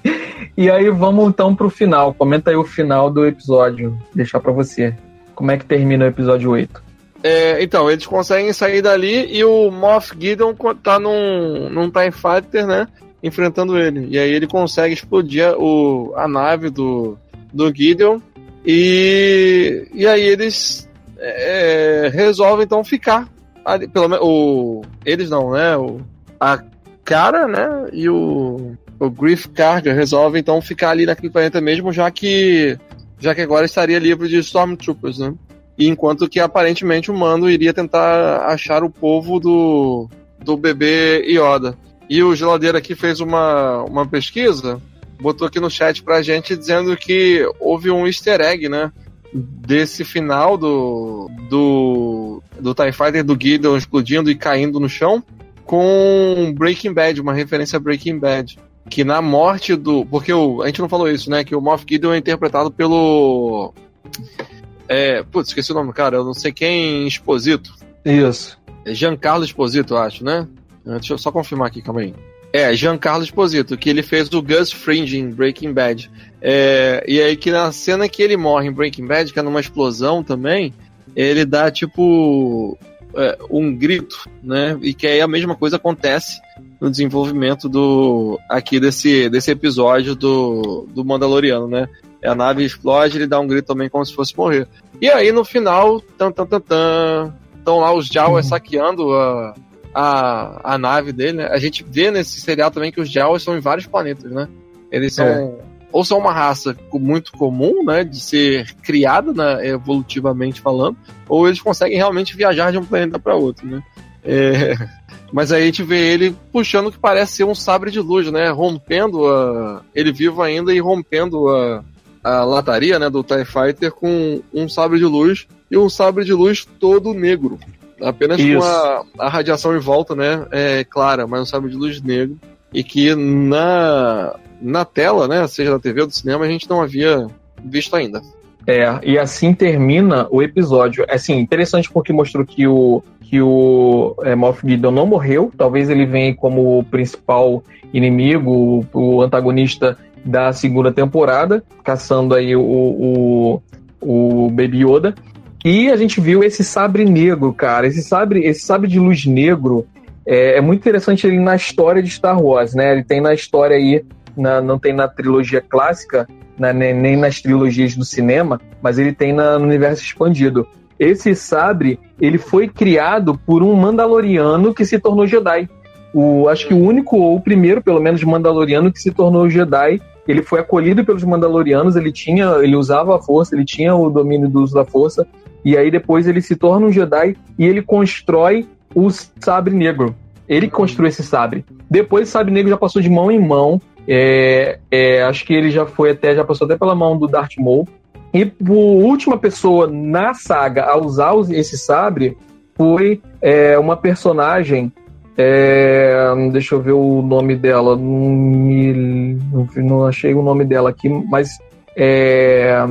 e aí, vamos então pro final. Comenta aí o final do episódio. Deixar para você. Como é que termina o episódio 8? É, então, eles conseguem sair dali e o Moff Gideon tá num, num TIE Fighter, né? Enfrentando ele. E aí ele consegue explodir o, a nave do, do Gideon. E, e aí eles é, resolvem então ficar. Ali, pelo. O, eles não, né? O, a cara, né? E o, o Griff Carga resolvem então ficar ali naquele planeta mesmo, já que. Já que agora estaria livre de Stormtroopers, né? E enquanto que aparentemente o Mando iria tentar achar o povo do, do bebê Yoda. E o Geladeira aqui fez uma, uma pesquisa, botou aqui no chat pra gente dizendo que houve um easter egg, né? Desse final do, do, do TIE Fighter do Gideon explodindo e caindo no chão com Breaking Bad, uma referência a Breaking Bad. Que na morte do. Porque o, a gente não falou isso, né? Que o Moff Gideon é interpretado pelo. É, putz, esqueci o nome cara, eu não sei quem, Exposito. Isso. É Giancarlo Exposito, acho, né? É, deixa eu só confirmar aqui, calma aí. É, Giancarlo Exposito, que ele fez o Gus Fring em Breaking Bad. É, e aí que na cena que ele morre em Breaking Bad, que é numa explosão também, ele dá tipo é, um grito, né? E que aí a mesma coisa acontece no desenvolvimento do aqui desse, desse episódio do, do Mandaloriano, né? a nave explode, ele dá um grito também como se fosse morrer. E aí no final, tan tan tan tan, estão lá os Jawas uhum. saqueando a, a, a nave dele, né? A gente vê nesse serial também que os Jawas são em vários planetas, né? Eles são é. Ou são uma raça muito comum, né, de ser criada, né, evolutivamente falando, ou eles conseguem realmente viajar de um planeta para outro, né? É, mas aí a gente vê ele puxando o que parece ser um sabre de luz, né? Rompendo a. Ele vivo ainda e rompendo a, a lataria né, do TIE Fighter com um sabre de luz e um sabre de luz todo negro. Apenas Isso. com a, a radiação em volta, né? É clara, mas um sabre de luz negro. E que na, na tela, né? Seja na TV ou do cinema, a gente não havia visto ainda. É, e assim termina o episódio. É assim, interessante porque mostrou que o, que o é, Moff Gideon não morreu. Talvez ele venha como principal inimigo, o antagonista da segunda temporada, caçando aí o, o, o Baby Yoda. E a gente viu esse sabre negro, cara. Esse sabre, esse sabre de luz negro é, é muito interessante ele na história de Star Wars, né? Ele tem na história aí, na, não tem na trilogia clássica, na, nem, nem, nas trilogias do cinema, mas ele tem na, no universo expandido. Esse sabre, ele foi criado por um Mandaloriano que se tornou Jedi. O, acho que o único, ou o primeiro, pelo menos, Mandaloriano que se tornou Jedi ele foi acolhido pelos Mandalorianos, ele tinha, ele usava a força, ele tinha o domínio do uso da força, e aí depois ele se torna um Jedi e ele constrói o sabre negro. Ele construiu esse sabre. Depois o sabre negro já passou de mão em mão. É, é, acho que ele já foi até, já passou até pela mão do Darth Maul. E a última pessoa na saga a usar esse sabre foi é, uma personagem é, deixa eu ver o nome dela. Não, não achei o nome dela aqui, mas é,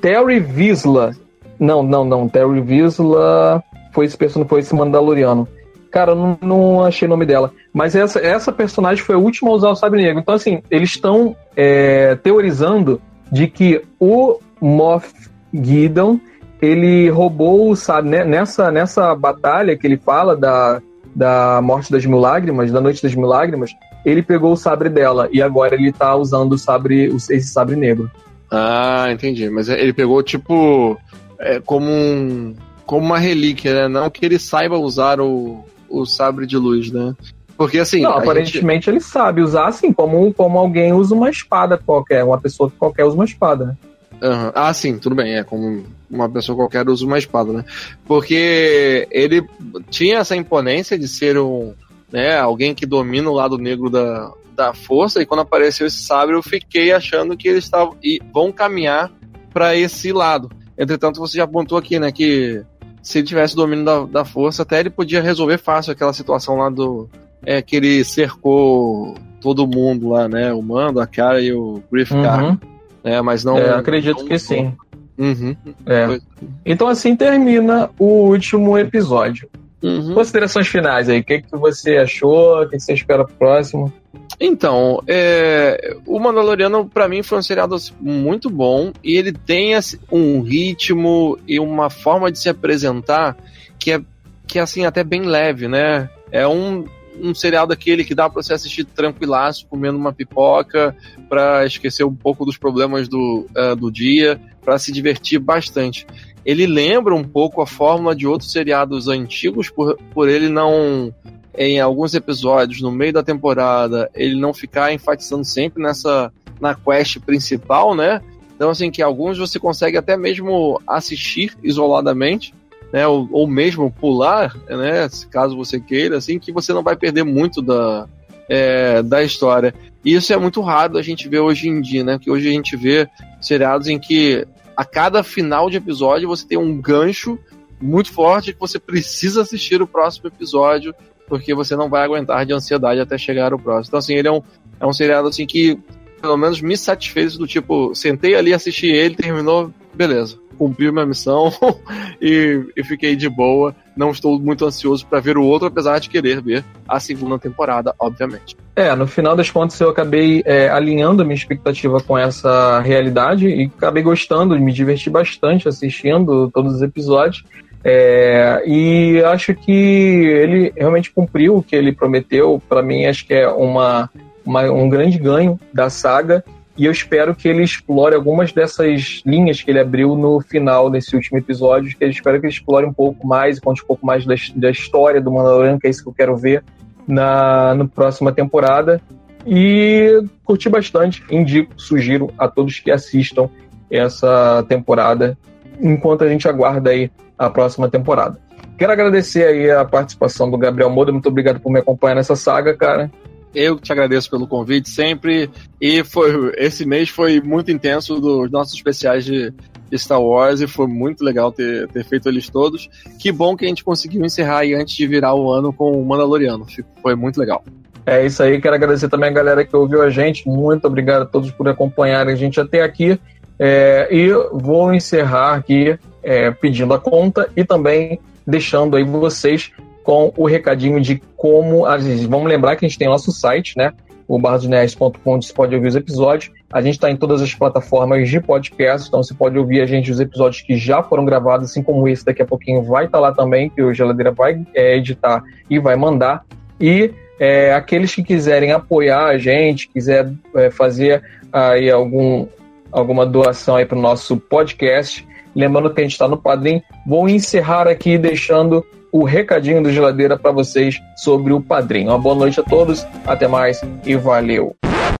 Terry Visla. Não, não, não. Terry Visla foi esse foi esse Mandaloriano. Cara, não, não achei o nome dela. Mas essa, essa personagem foi a última a usar o Sabre Negro. Então, assim, eles estão é, teorizando de que o Moff Gideon ele roubou o sabre né? nessa, nessa batalha que ele fala da da Morte das Mil Lágrimas, da Noite das Mil Lágrimas, ele pegou o sabre dela e agora ele tá usando o sabre, esse sabre negro. Ah, entendi. Mas ele pegou tipo é, como um, como uma relíquia, né? Não que ele saiba usar o, o sabre de luz, né? Porque assim. Não, aparentemente gente... ele sabe usar assim, como, como alguém usa uma espada qualquer, uma pessoa que qualquer usa uma espada, né? Uhum. Ah, sim, tudo bem. É como uma pessoa qualquer usa uma espada, né? Porque ele tinha essa imponência de ser um, né, alguém que domina o lado negro da, da força, e quando apareceu esse sabre, eu fiquei achando que eles estavam e vão caminhar para esse lado. Entretanto, você já apontou aqui, né, que se ele tivesse domínio da, da força, até ele podia resolver fácil aquela situação lá do. É, que ele cercou todo mundo lá, né? O Mando, a Cara e o Griff uhum. né? Mas não. É, acredito não- que sim. Uhum. É. Pois- Então assim termina o último episódio. Uhum. Considerações finais aí. O que, que você achou? O que, que você espera pro próximo? Então, é, o Mandaloriano pra mim foi um seriado muito bom e ele tem assim, um ritmo e uma forma de se apresentar que é que é assim até bem leve, né? É um um seriado aquele que dá pra você assistir tranquilaço, comendo uma pipoca, pra esquecer um pouco dos problemas do, eh, do dia, pra se divertir bastante. Ele lembra um pouco a fórmula de outros seriados antigos, por, por ele não em alguns episódios, no meio da temporada, ele não ficar enfatizando sempre nessa na quest principal, né? Então, assim, que alguns você consegue até mesmo assistir isoladamente, né? Ou, ou mesmo pular, né? Caso você queira, assim, que você não vai perder muito da, é, da história. E isso é muito raro a gente ver hoje em dia, né? Que hoje a gente vê seriados em que a cada final de episódio você tem um gancho muito forte que você precisa assistir o próximo episódio porque você não vai aguentar de ansiedade até chegar ao próximo. Então, assim, ele é um, é um seriado assim que pelo menos me satisfez do tipo, sentei ali, assisti ele, terminou, beleza. Cumpri minha missão e, e fiquei de boa. Não estou muito ansioso para ver o outro, apesar de querer ver a segunda temporada, obviamente. É, no final das contas eu acabei é, alinhando a minha expectativa com essa realidade e acabei gostando, me diverti bastante assistindo todos os episódios. É, e acho que ele realmente cumpriu o que ele prometeu. Para mim, acho que é uma, uma- um grande ganho da saga. E eu espero que ele explore algumas dessas linhas que ele abriu no final desse último episódio. Que eu espero que ele explore um pouco mais, conte um pouco mais da, da história do Mandalorian, que é isso que eu quero ver na, na próxima temporada. E curti bastante, indico, sugiro a todos que assistam essa temporada, enquanto a gente aguarda aí a próxima temporada. Quero agradecer aí a participação do Gabriel Moda, muito obrigado por me acompanhar nessa saga, cara. Eu te agradeço pelo convite sempre. E foi esse mês foi muito intenso dos nossos especiais de Star Wars e foi muito legal ter, ter feito eles todos. Que bom que a gente conseguiu encerrar aí antes de virar o ano com o Mandaloriano. Foi muito legal. É isso aí, quero agradecer também a galera que ouviu a gente. Muito obrigado a todos por acompanharem a gente até aqui. É, e vou encerrar aqui é, pedindo a conta e também deixando aí vocês com o recadinho de como. Vamos lembrar que a gente tem nosso site, né? O barradosnerds.com, onde você pode ouvir os episódios. A gente está em todas as plataformas de podcast, então você pode ouvir a gente os episódios que já foram gravados, assim como esse daqui a pouquinho vai estar lá também, que o Geladeira vai é, editar e vai mandar. E é, aqueles que quiserem apoiar a gente, quiser é, fazer aí algum, alguma doação aí para o nosso podcast, lembrando que a gente está no Padrim, vou encerrar aqui deixando o recadinho do Geladeira para vocês sobre o Padrim. Uma boa noite a todos, até mais e valeu!